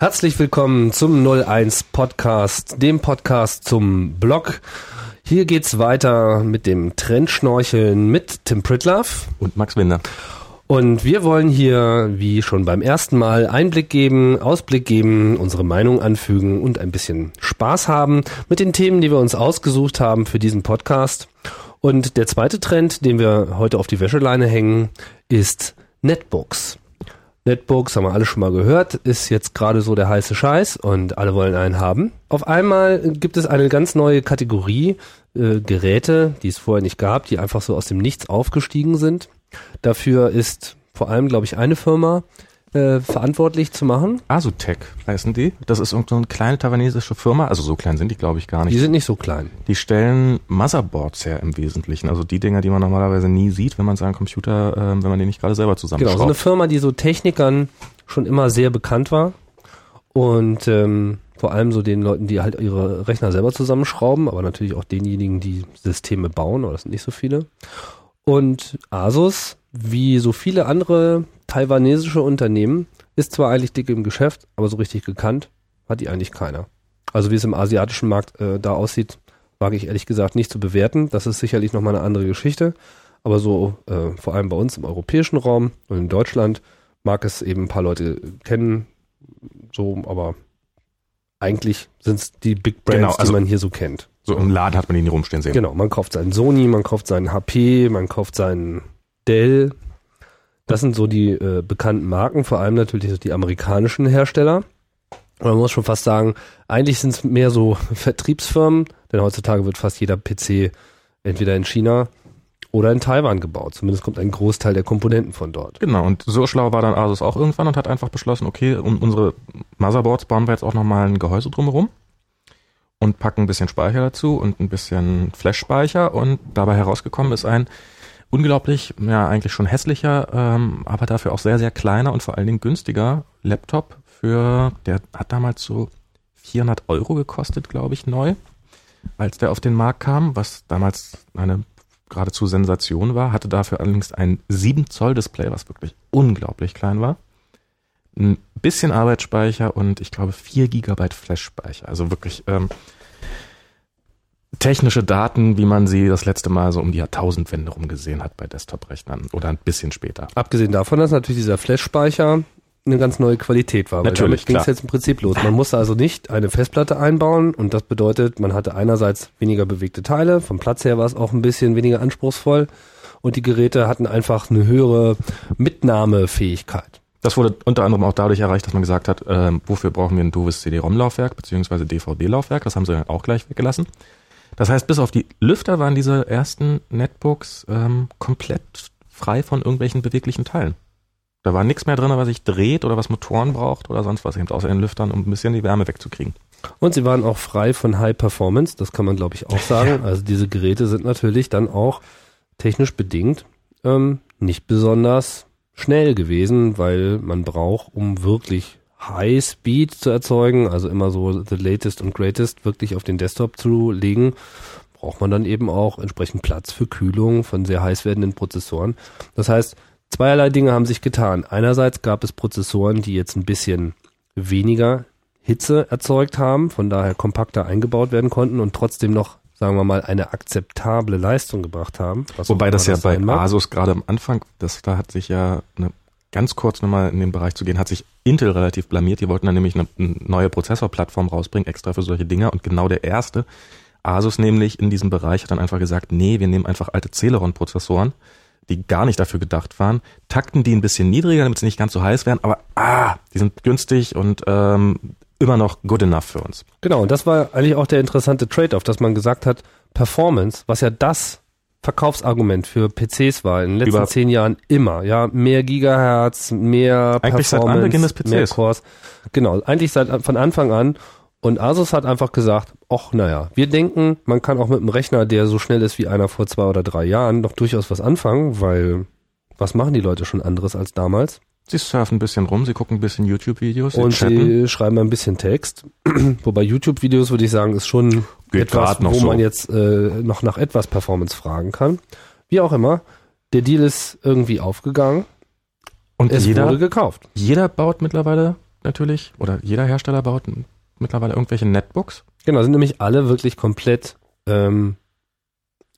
Herzlich willkommen zum 01 Podcast, dem Podcast zum Blog. Hier geht's weiter mit dem Trendschnorcheln mit Tim Pritloff und Max Winder. Und wir wollen hier, wie schon beim ersten Mal, Einblick geben, Ausblick geben, unsere Meinung anfügen und ein bisschen Spaß haben mit den Themen, die wir uns ausgesucht haben für diesen Podcast. Und der zweite Trend, den wir heute auf die Wäscheleine hängen, ist Netbooks. Netbooks haben wir alle schon mal gehört, ist jetzt gerade so der heiße Scheiß und alle wollen einen haben. Auf einmal gibt es eine ganz neue Kategorie äh, Geräte, die es vorher nicht gab, die einfach so aus dem Nichts aufgestiegen sind. Dafür ist vor allem, glaube ich, eine Firma äh, verantwortlich zu machen. Asutech heißen die. Das ist so eine kleine taiwanesische Firma. Also so klein sind die, glaube ich, gar nicht. Die sind nicht so klein. Die stellen Motherboards her im Wesentlichen. Also die Dinger, die man normalerweise nie sieht, wenn man seinen Computer, äh, wenn man den nicht gerade selber zusammenschraubt. Genau, so eine Firma, die so Technikern schon immer sehr bekannt war. Und ähm, vor allem so den Leuten, die halt ihre Rechner selber zusammenschrauben, aber natürlich auch denjenigen, die Systeme bauen, aber das sind nicht so viele. Und Asus, wie so viele andere taiwanesische Unternehmen, ist zwar eigentlich dick im Geschäft, aber so richtig gekannt hat die eigentlich keiner. Also wie es im asiatischen Markt äh, da aussieht, wage ich ehrlich gesagt nicht zu bewerten. Das ist sicherlich nochmal eine andere Geschichte. Aber so, äh, vor allem bei uns im europäischen Raum und in Deutschland, mag es eben ein paar Leute kennen. So, aber eigentlich sind es die Big Brands, genau, also die man hier so kennt. So im Laden hat man ihn hier rumstehen sehen. Genau, man kauft seinen Sony, man kauft seinen HP, man kauft seinen Dell. Das sind so die äh, bekannten Marken, vor allem natürlich die amerikanischen Hersteller. Und man muss schon fast sagen, eigentlich sind es mehr so Vertriebsfirmen, denn heutzutage wird fast jeder PC entweder in China oder in Taiwan gebaut. Zumindest kommt ein Großteil der Komponenten von dort. Genau, und so schlau war dann Asus auch irgendwann und hat einfach beschlossen, okay, um unsere Motherboards bauen wir jetzt auch nochmal ein Gehäuse drumherum und packen ein bisschen Speicher dazu und ein bisschen Flash-Speicher und dabei herausgekommen ist ein unglaublich, ja eigentlich schon hässlicher, ähm, aber dafür auch sehr, sehr kleiner und vor allen Dingen günstiger Laptop für, der hat damals so 400 Euro gekostet, glaube ich, neu, als der auf den Markt kam, was damals eine geradezu Sensation war, hatte dafür allerdings ein 7 Zoll Display, was wirklich unglaublich klein war. Ein bisschen Arbeitsspeicher und ich glaube 4 Gigabyte Flash-Speicher. Also wirklich ähm, technische Daten, wie man sie das letzte Mal so um die Jahrtausendwende rum gesehen hat bei Desktop-Rechnern oder ein bisschen später. Abgesehen davon, dass natürlich dieser Flash-Speicher eine ganz neue Qualität war. Natürlich, ging es jetzt im Prinzip los. Man musste also nicht eine Festplatte einbauen und das bedeutet, man hatte einerseits weniger bewegte Teile, vom Platz her war es auch ein bisschen weniger anspruchsvoll und die Geräte hatten einfach eine höhere Mitnahmefähigkeit. Das wurde unter anderem auch dadurch erreicht, dass man gesagt hat, äh, wofür brauchen wir ein doofes CD-ROM-Laufwerk beziehungsweise DVD-Laufwerk. Das haben sie auch gleich weggelassen. Das heißt, bis auf die Lüfter waren diese ersten Netbooks ähm, komplett frei von irgendwelchen beweglichen Teilen. Da war nichts mehr drin, was sich dreht oder was Motoren braucht oder sonst was, eben außer den Lüftern, um ein bisschen die Wärme wegzukriegen. Und sie waren auch frei von High Performance, das kann man glaube ich auch sagen. Also diese Geräte sind natürlich dann auch technisch bedingt ähm, nicht besonders schnell gewesen, weil man braucht, um wirklich High Speed zu erzeugen, also immer so the latest und greatest wirklich auf den Desktop zu legen, braucht man dann eben auch entsprechend Platz für Kühlung von sehr heiß werdenden Prozessoren. Das heißt, Zweierlei Dinge haben sich getan. Einerseits gab es Prozessoren, die jetzt ein bisschen weniger Hitze erzeugt haben, von daher kompakter eingebaut werden konnten und trotzdem noch, sagen wir mal, eine akzeptable Leistung gebracht haben. Wobei das ja das bei Asus gerade am Anfang, das da hat sich ja eine, ganz kurz nochmal in den Bereich zu gehen, hat sich Intel relativ blamiert. Die wollten dann nämlich eine, eine neue Prozessorplattform rausbringen, extra für solche Dinger und genau der erste Asus nämlich in diesem Bereich hat dann einfach gesagt, nee, wir nehmen einfach alte Celeron-Prozessoren, die gar nicht dafür gedacht waren, takten die ein bisschen niedriger, damit sie nicht ganz so heiß werden, aber ah, die sind günstig und ähm, immer noch good enough für uns. Genau, und das war eigentlich auch der interessante Trade-off, dass man gesagt hat, Performance, was ja das Verkaufsargument für PCs war in den letzten Über zehn Jahren immer, ja, mehr Gigahertz, mehr eigentlich Performance, seit Anbeginn des PCs. mehr Cores. Genau, eigentlich seit von Anfang an und Asus hat einfach gesagt, ach naja, wir denken, man kann auch mit einem Rechner, der so schnell ist wie einer vor zwei oder drei Jahren, noch durchaus was anfangen, weil was machen die Leute schon anderes als damals? Sie surfen ein bisschen rum, sie gucken ein bisschen YouTube-Videos, und sie schreiben ein bisschen Text. Wobei YouTube-Videos würde ich sagen, ist schon Geht etwas, noch wo so. man jetzt äh, noch nach etwas Performance fragen kann. Wie auch immer, der Deal ist irgendwie aufgegangen. Und Es jeder, wurde gekauft. jeder baut mittlerweile natürlich, oder jeder Hersteller baut mittlerweile irgendwelche Netbooks. Genau, sind nämlich alle wirklich komplett ähm,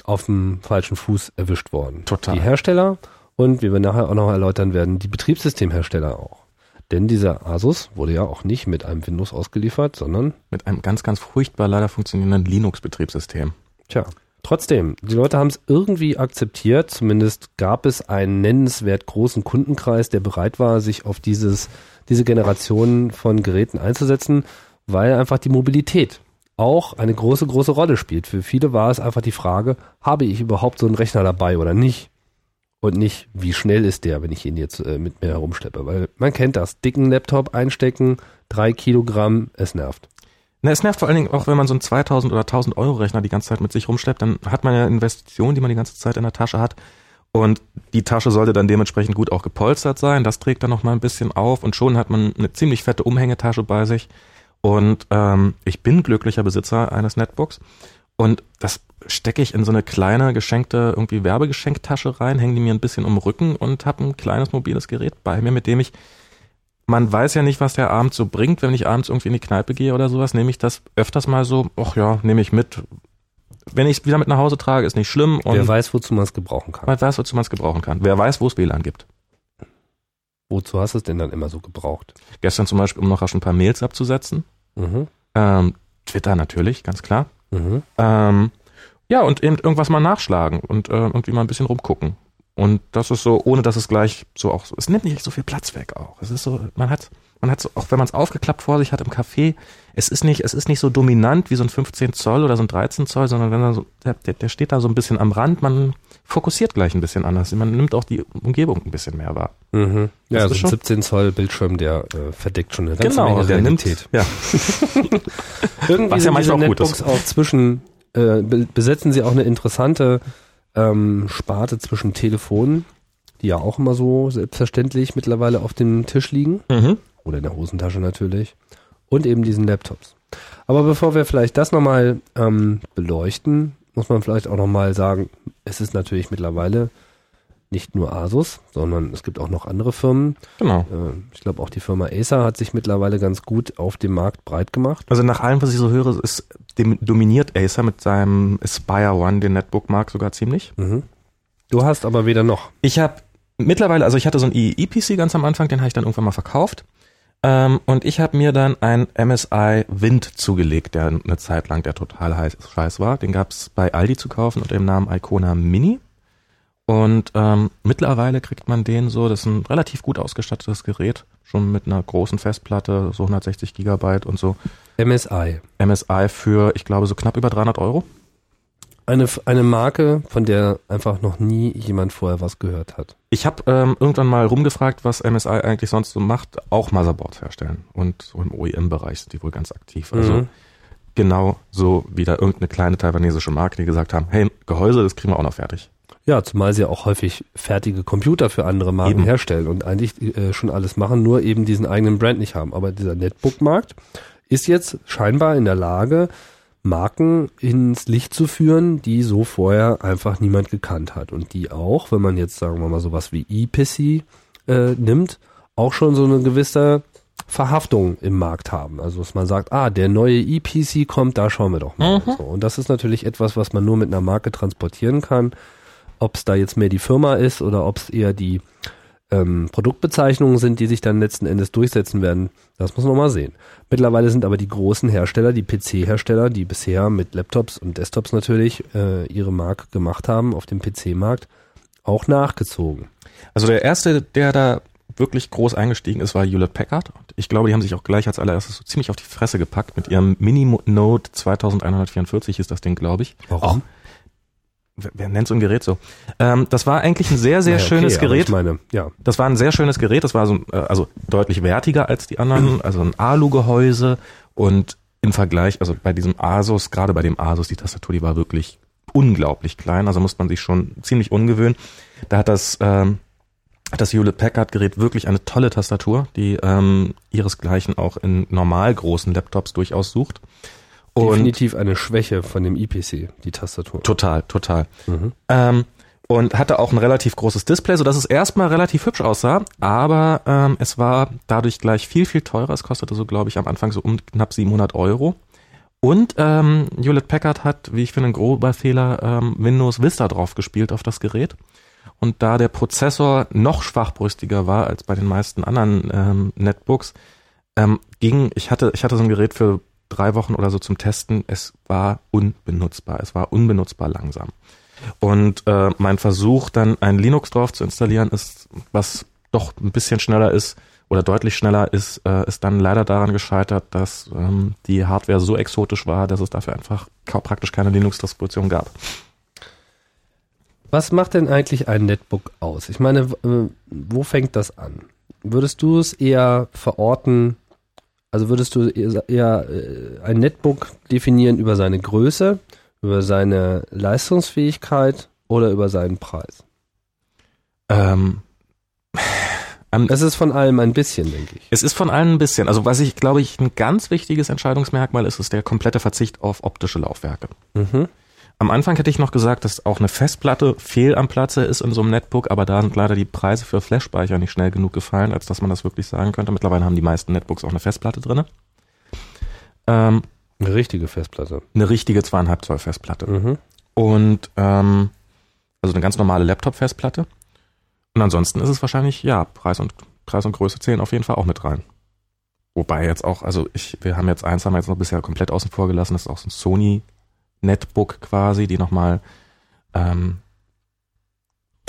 auf dem falschen Fuß erwischt worden. Total. Die Hersteller und wie wir nachher auch noch erläutern werden, die Betriebssystemhersteller auch. Denn dieser Asus wurde ja auch nicht mit einem Windows ausgeliefert, sondern, Mit einem ganz, ganz furchtbar leider funktionierenden Linux-Betriebssystem. tja, trotzdem, die Leute haben es irgendwie akzeptiert, zumindest gab es einen nennenswert großen Kundenkreis, der bereit war, sich auf dieses, diese Generation von Geräten einzusetzen, weil einfach die Mobilität auch eine große, große Rolle spielt. Für viele war es einfach die Frage, habe ich überhaupt so einen Rechner dabei oder nicht? Und nicht, wie schnell ist der, wenn ich ihn jetzt äh, mit mir herumschleppe? Weil man kennt das. Dicken Laptop einstecken, drei Kilogramm, es nervt. Na, es nervt vor allen Dingen auch, wenn man so einen 2000 oder 1000 Euro Rechner die ganze Zeit mit sich rumschleppt, dann hat man ja Investitionen, die man die ganze Zeit in der Tasche hat. Und die Tasche sollte dann dementsprechend gut auch gepolstert sein. Das trägt dann noch mal ein bisschen auf und schon hat man eine ziemlich fette Umhängetasche bei sich. Und ähm, ich bin glücklicher Besitzer eines Netbooks. Und das stecke ich in so eine kleine geschenkte irgendwie Werbegeschenktasche rein, hänge die mir ein bisschen um den Rücken und habe ein kleines mobiles Gerät bei mir, mit dem ich man weiß ja nicht, was der Abend so bringt. Wenn ich abends irgendwie in die Kneipe gehe oder sowas, nehme ich das öfters mal so, ach ja, nehme ich mit. Wenn ich es wieder mit nach Hause trage, ist nicht schlimm Wer weiß, wozu man es gebrauchen kann. man weiß, wozu man es gebrauchen kann. Wer weiß, wo es WLAN gibt. Wozu hast du es denn dann immer so gebraucht? Gestern zum Beispiel, um noch rasch ein paar Mails abzusetzen. Mhm. Ähm, Twitter natürlich, ganz klar. Mhm. Ähm, ja, und eben irgendwas mal nachschlagen und äh, irgendwie mal ein bisschen rumgucken. Und das ist so, ohne dass es gleich so auch, es nimmt nicht so viel Platz weg auch. Es ist so, man hat, man hat so, auch wenn man es aufgeklappt vor sich hat im Café, es ist nicht, es ist nicht so dominant wie so ein 15 Zoll oder so ein 13 Zoll, sondern wenn er so, der, der steht da so ein bisschen am Rand, man fokussiert gleich ein bisschen anders. Man nimmt auch die Umgebung ein bisschen mehr wahr. Mhm. Ja, so ist ein schon- 17 Zoll Bildschirm, der äh, verdeckt schon eine ganze genau, Menge der nimmt, Realität. ja. Irgendwie Was ja manchmal auch gut Netbooks auch zwischen, äh, be besetzen sie auch eine interessante ähm, Sparte zwischen Telefonen, die ja auch immer so selbstverständlich mittlerweile auf dem Tisch liegen. Mhm. Oder in der Hosentasche natürlich. Und eben diesen Laptops. Aber bevor wir vielleicht das nochmal ähm, beleuchten, muss man vielleicht auch nochmal sagen, es ist natürlich mittlerweile nicht nur Asus, sondern es gibt auch noch andere Firmen. Genau. Äh, ich glaube auch die Firma Acer hat sich mittlerweile ganz gut auf dem Markt breit gemacht. Also nach allem, was ich so höre, ist dominiert Acer mit seinem Aspire One den Netbook-Markt sogar ziemlich. Mhm. Du hast aber weder noch. Ich habe mittlerweile, also ich hatte so einen EE-PC ganz am Anfang, den habe ich dann irgendwann mal verkauft. Ähm, und ich habe mir dann ein MSI Wind zugelegt, der eine Zeit lang der total heiß, scheiß war. Den gab's bei Aldi zu kaufen unter dem Namen Icona Mini. Und ähm, mittlerweile kriegt man den so, das ist ein relativ gut ausgestattetes Gerät, schon mit einer großen Festplatte, so 160 Gigabyte und so. MSI. MSI für, ich glaube, so knapp über 300 Euro. Eine, eine Marke, von der einfach noch nie jemand vorher was gehört hat. Ich habe ähm, irgendwann mal rumgefragt, was MSI eigentlich sonst so macht. Auch Motherboards herstellen. Und so im OEM-Bereich sind die wohl ganz aktiv. Also Mhm. genau so wie da irgendeine kleine taiwanesische Marke, die gesagt haben, hey, Gehäuse, das kriegen wir auch noch fertig. Ja, zumal sie auch häufig fertige Computer für andere Marken Eben. herstellen und eigentlich äh, schon alles machen, nur eben diesen eigenen Brand nicht haben. Aber dieser Netbook-Markt ist jetzt scheinbar in der Lage, Marken ins Licht zu führen, die so vorher einfach niemand gekannt hat und die auch, wenn man jetzt sagen wir mal sowas wie ePC äh, nimmt, auch schon so eine gewisse Verhaftung im Markt haben. Also dass man sagt, ah, der neue ePC kommt, da schauen wir doch mal. Mhm. So, und das ist natürlich etwas, was man nur mit einer Marke transportieren kann. Ob es da jetzt mehr die Firma ist oder ob es eher die ähm, Produktbezeichnungen sind, die sich dann letzten Endes durchsetzen werden, das muss man mal sehen. Mittlerweile sind aber die großen Hersteller, die PC-Hersteller, die bisher mit Laptops und Desktops natürlich äh, ihre Marke gemacht haben auf dem PC-Markt, auch nachgezogen. Also der erste, der da wirklich groß eingestiegen ist, war Hewlett Packard. Und ich glaube, die haben sich auch gleich als allererstes so ziemlich auf die Fresse gepackt mit ihrem Mini Note 2144 ist das Ding, glaube ich. Warum? Wer, wer nennt so ein Gerät so? Ähm, das war eigentlich ein sehr, sehr Naja, schönes okay, Gerät. Ich meine, ja. Das war ein sehr schönes Gerät. Das war so, äh, also deutlich wertiger als die anderen. Also ein Alu-Gehäuse und im Vergleich, also bei diesem Asus, gerade bei dem Asus, die Tastatur, die war wirklich unglaublich klein. Also musste man sich schon ziemlich ungewöhnen. Da hat das ähm, das Hewlett Packard Gerät wirklich eine tolle Tastatur, die ähm, ihresgleichen auch in normal großen Laptops durchaus sucht. Und Definitiv eine Schwäche von dem IPC, die Tastatur. Total, total. Mhm. Ähm, und hatte auch ein relativ großes Display, so dass es erstmal relativ hübsch aussah, aber ähm, es war dadurch gleich viel, viel teurer. Es kostete so, glaube ich, am Anfang so um knapp 700 Euro. Und ähm, Hewlett Packard hat, wie ich finde, ein grober Fehler, ähm, Windows Vista drauf gespielt auf das Gerät. Und da der Prozessor noch schwachbrüstiger war als bei den meisten anderen ähm, Netbooks, ähm, ging, ich hatte, ich hatte so ein Gerät für drei Wochen oder so zum Testen, es war unbenutzbar, es war unbenutzbar langsam. Und äh, mein Versuch, dann ein Linux drauf zu installieren, ist, was doch ein bisschen schneller ist oder deutlich schneller ist, äh, ist dann leider daran gescheitert, dass ähm, die Hardware so exotisch war, dass es dafür einfach praktisch keine Linux-Distribution gab. Was macht denn eigentlich ein Netbook aus? Ich meine, äh, wo fängt das an? Würdest du es eher verorten, also würdest du eher äh, ein Netbook definieren über seine Größe, über seine Leistungsfähigkeit oder über seinen Preis? Ähm, ähm, es ist von allem ein bisschen, denke ich. Es ist von allem ein bisschen. Also was ich, glaube ich, ein ganz wichtiges Entscheidungsmerkmal ist, ist der komplette Verzicht auf optische Laufwerke. Mhm. Am Anfang hätte ich noch gesagt, dass auch eine Festplatte fehl am Platze ist in so einem Netbook, aber da sind leider die Preise für Flash-Speicher nicht schnell genug gefallen, als dass man das wirklich sagen könnte. Mittlerweile haben die meisten Netbooks auch eine Festplatte drinne. Ähm, eine richtige Festplatte. Eine richtige zweieinhalb Zoll Festplatte. Mhm. Und ähm, also eine ganz normale Laptop-Festplatte. Und ansonsten ist es wahrscheinlich, ja, Preis und Preis und Größe zählen auf jeden Fall auch mit rein. Wobei jetzt auch, also ich, wir haben jetzt eins, haben wir jetzt noch bisher komplett außen vor gelassen, das ist auch so ein Sony Netbook quasi, die nochmal ähm,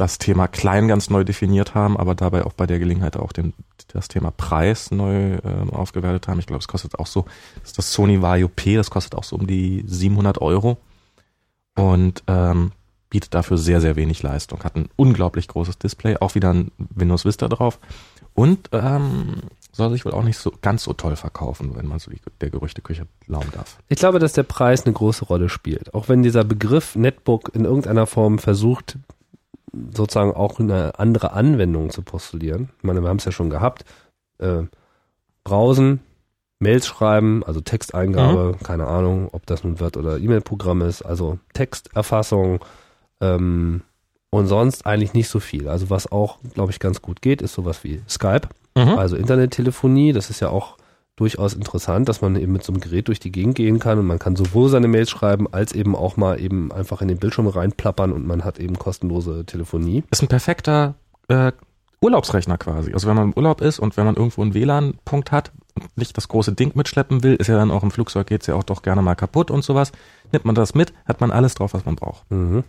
das Thema klein ganz neu definiert haben, aber dabei auch bei der Gelegenheit auch den, das Thema Preis neu ähm, aufgewertet haben. Ich glaube, es kostet auch so, das ist das Sony Vario P, das kostet auch so um die 700 Euro und ähm, bietet dafür sehr, sehr wenig Leistung. Hat ein unglaublich großes Display, auch wieder ein Windows Vista drauf und ähm, soll sich wohl auch nicht so ganz so toll verkaufen, wenn man so die, der Gerüchteküche glauben darf. Ich glaube, dass der Preis eine große Rolle spielt. Auch wenn dieser Begriff Netbook in irgendeiner Form versucht, sozusagen auch eine andere Anwendung zu postulieren. Ich meine, wir haben es ja schon gehabt. Äh, browsen, Mails schreiben, also Texteingabe, mhm. keine Ahnung, ob das nun Word oder E-Mail-Programm ist, also Texterfassung ähm, und sonst eigentlich nicht so viel. Also was auch, glaube ich, ganz gut geht, ist sowas wie Skype. Mhm. Also Internettelefonie, das ist ja auch durchaus interessant, dass man eben mit so einem Gerät durch die Gegend gehen kann und man kann sowohl seine Mails schreiben, als eben auch mal eben einfach in den Bildschirm reinplappern und man hat eben kostenlose Telefonie. Ist ein perfekter äh, Urlaubsrechner quasi. Also wenn man im Urlaub ist und wenn man irgendwo einen WLAN-Punkt hat und nicht das große Ding mitschleppen will, ist ja dann auch im Flugzeug geht's ja auch doch gerne mal kaputt und sowas. Nimmt man das mit, hat man alles drauf, was man braucht. Mhm.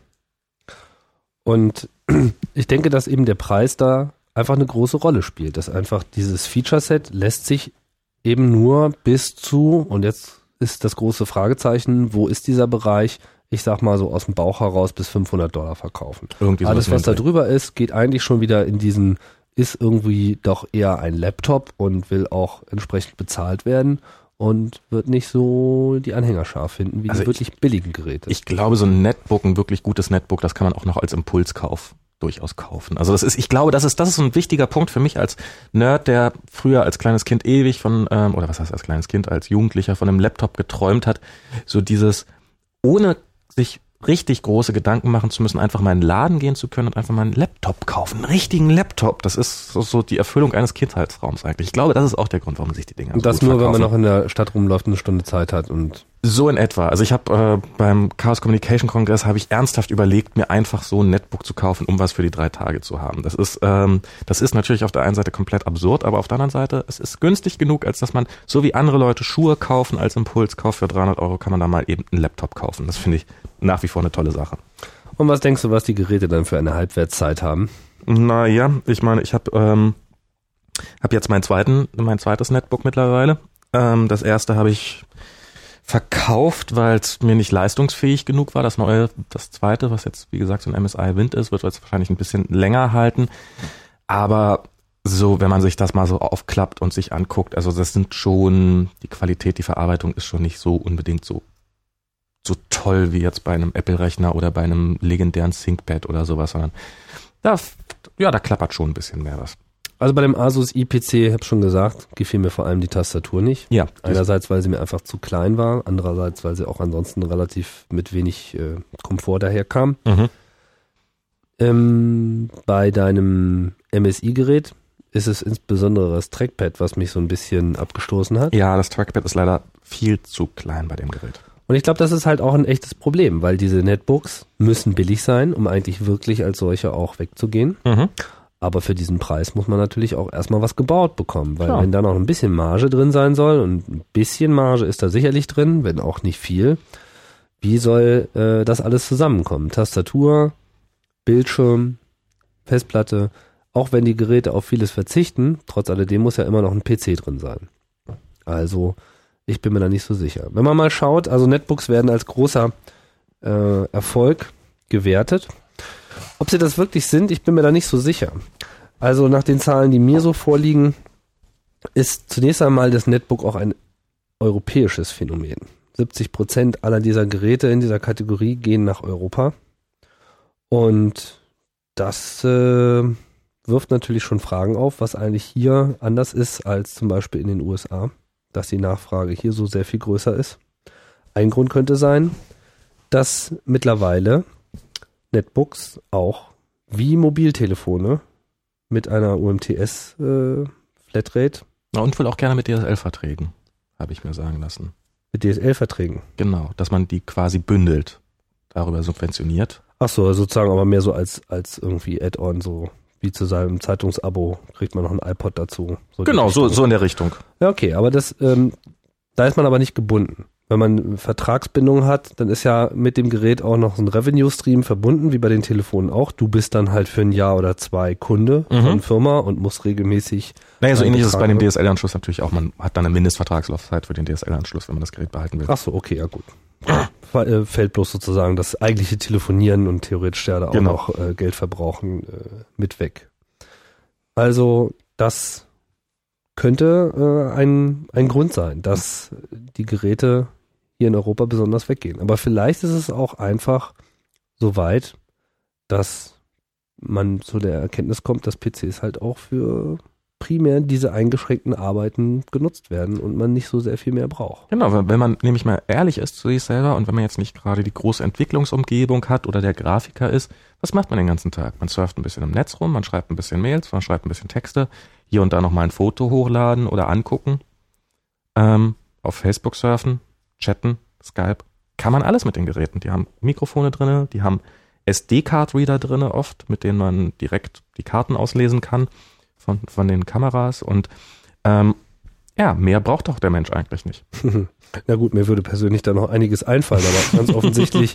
Und ich denke, dass eben der Preis da einfach eine große Rolle spielt. Dass einfach dieses Feature-Set lässt sich eben nur bis zu, und jetzt ist das große Fragezeichen, wo ist dieser Bereich? Ich sag mal so aus dem Bauch heraus bis 500 Dollar verkaufen. Irgendwie Alles, was da drüber ist, geht eigentlich schon wieder in diesen, ist irgendwie doch eher ein Laptop und will auch entsprechend bezahlt werden und wird nicht so die Anhängerschar finden wie also die wirklich ich, billigen Geräte. Ich glaube, so ein Netbook, ein wirklich gutes Netbook, das kann man auch noch als Impulskauf durchaus kaufen. Also das ist, ich glaube, das ist, das ist ein wichtiger Punkt für mich als Nerd, der früher als kleines Kind ewig von, ähm, oder was heißt als kleines Kind, als Jugendlicher von einem Laptop geträumt hat. So dieses, ohne sich richtig große Gedanken machen zu müssen, einfach mal in den Laden gehen zu können und einfach mal einen Laptop kaufen. Einen richtigen Laptop. Das ist so, so die Erfüllung eines Kindheitsraums eigentlich. Ich glaube, das ist auch der Grund, warum sich die Dinge Und das nur, verkaufen. wenn man noch in der Stadt rumläuft und eine Stunde Zeit hat und so in etwa. Also ich habe äh, beim Chaos Communication Kongress habe ich ernsthaft überlegt, mir einfach so ein Netbook zu kaufen, um was für die drei Tage zu haben. Das ist ähm, das ist natürlich auf der einen Seite komplett absurd, aber auf der anderen Seite es ist günstig genug, als dass man so wie andere Leute Schuhe kaufen als Impulskauf für 300 Euro kann man da mal eben einen Laptop kaufen. Das finde ich nach wie vor eine tolle Sache. Und was denkst du, was die Geräte dann für eine Halbwertszeit haben? Naja, ich meine, ich habe ähm, hab jetzt meinen zweiten, mein zweites Netbook mittlerweile. Ähm, das erste habe ich verkauft, weil es mir nicht leistungsfähig genug war. Das neue, das zweite, was jetzt wie gesagt so ein MSI Wind ist, wird jetzt wahrscheinlich ein bisschen länger halten. Aber so, wenn man sich das mal so aufklappt und sich anguckt, also das sind schon, die Qualität, die Verarbeitung ist schon nicht so unbedingt so, so toll wie jetzt bei einem Apple-Rechner oder bei einem legendären ThinkPad oder sowas, sondern da ja, da klappert schon ein bisschen mehr was. Also bei dem Asus IPC, ich habe schon gesagt, gefiel mir vor allem die Tastatur nicht. Ja. Einerseits, weil sie mir einfach zu klein war, andererseits, weil sie auch ansonsten relativ mit wenig äh, Komfort daherkam. Mhm. Ähm, bei deinem MSI-Gerät ist es insbesondere das Trackpad, was mich so ein bisschen abgestoßen hat. Ja, das Trackpad ist leider viel zu klein bei dem Gerät. Und ich glaube, das ist halt auch ein echtes Problem, weil diese Netbooks müssen billig sein, um eigentlich wirklich als solche auch wegzugehen. Mhm. Aber für diesen Preis muss man natürlich auch erstmal was gebaut bekommen, weil Klar. wenn da noch ein bisschen Marge drin sein soll und ein bisschen Marge ist da sicherlich drin, wenn auch nicht viel, wie soll äh, das alles zusammenkommen? Tastatur, Bildschirm, Festplatte, auch wenn die Geräte auf vieles verzichten, trotz alledem muss ja immer noch ein PC drin sein. Also, ich bin mir da nicht so sicher. Wenn man mal schaut, also Netbooks werden als großer äh, Erfolg gewertet. Ob sie das wirklich sind, ich bin mir da nicht so sicher. Also nach den Zahlen, die mir so vorliegen, ist zunächst einmal das Netbook auch ein europäisches Phänomen. 70 Prozent aller dieser Geräte in dieser Kategorie gehen nach Europa. Und das äh, wirft natürlich schon Fragen auf, was eigentlich hier anders ist als zum Beispiel in den USA, dass die Nachfrage hier so sehr viel größer ist. Ein Grund könnte sein, dass mittlerweile Netbooks auch wie Mobiltelefone mit einer UMTS äh, Flatrate Na, und will auch gerne mit DSL-Verträgen, habe ich mir sagen lassen. mit DSL-Verträgen. Genau, dass man die quasi bündelt, darüber subventioniert. Ach so, sozusagen aber mehr so als als irgendwie Add-on so wie zu seinem Zeitungsabo kriegt man noch ein iPod dazu. So Genau, so, so in der Richtung. Ja, okay, aber das, ähm, da ist man aber nicht gebunden. Wenn man Vertragsbindung hat, dann ist ja mit dem Gerät auch noch so ein Revenue-Stream verbunden, wie bei den Telefonen auch. Du bist dann halt für ein Jahr oder zwei Kunde Mhm. von Firma und musst regelmäßig. Naja, so ähnlich ist es bei dem DSL-Anschluss natürlich auch. Man hat dann eine Mindestvertragslaufzeit für den DSL-Anschluss, wenn man das Gerät behalten will. Ach so, okay, ja gut. Äh, Fällt bloß sozusagen das eigentliche Telefonieren und theoretisch ja da auch Genau. noch äh, Geld verbrauchen äh, mit weg. Also das könnte äh, ein, ein Grund sein, dass die Geräte hier in Europa besonders weggehen. Aber vielleicht ist es auch einfach so weit, dass man zu der Erkenntnis kommt, dass PCs halt auch für primär diese eingeschränkten Arbeiten genutzt werden und man nicht so sehr viel mehr braucht. Genau, wenn man nämlich mal ehrlich ist zu sich selber und wenn man jetzt nicht gerade die große Entwicklungsumgebung hat oder der Grafiker ist, was macht man den ganzen Tag? Man surft ein bisschen im Netz rum, man schreibt ein bisschen Mails, man schreibt ein bisschen Texte, hier und da noch mal ein Foto hochladen oder angucken, ähm, auf Facebook surfen, chatten, Skype, kann man alles mit den Geräten. Die haben Mikrofone drinne, die haben SD-Card-Reader drinne oft, mit denen man direkt die Karten auslesen kann von, von den Kameras und ähm, ja, mehr braucht doch der Mensch eigentlich nicht. Na gut, mir würde persönlich da noch einiges einfallen, aber ganz offensichtlich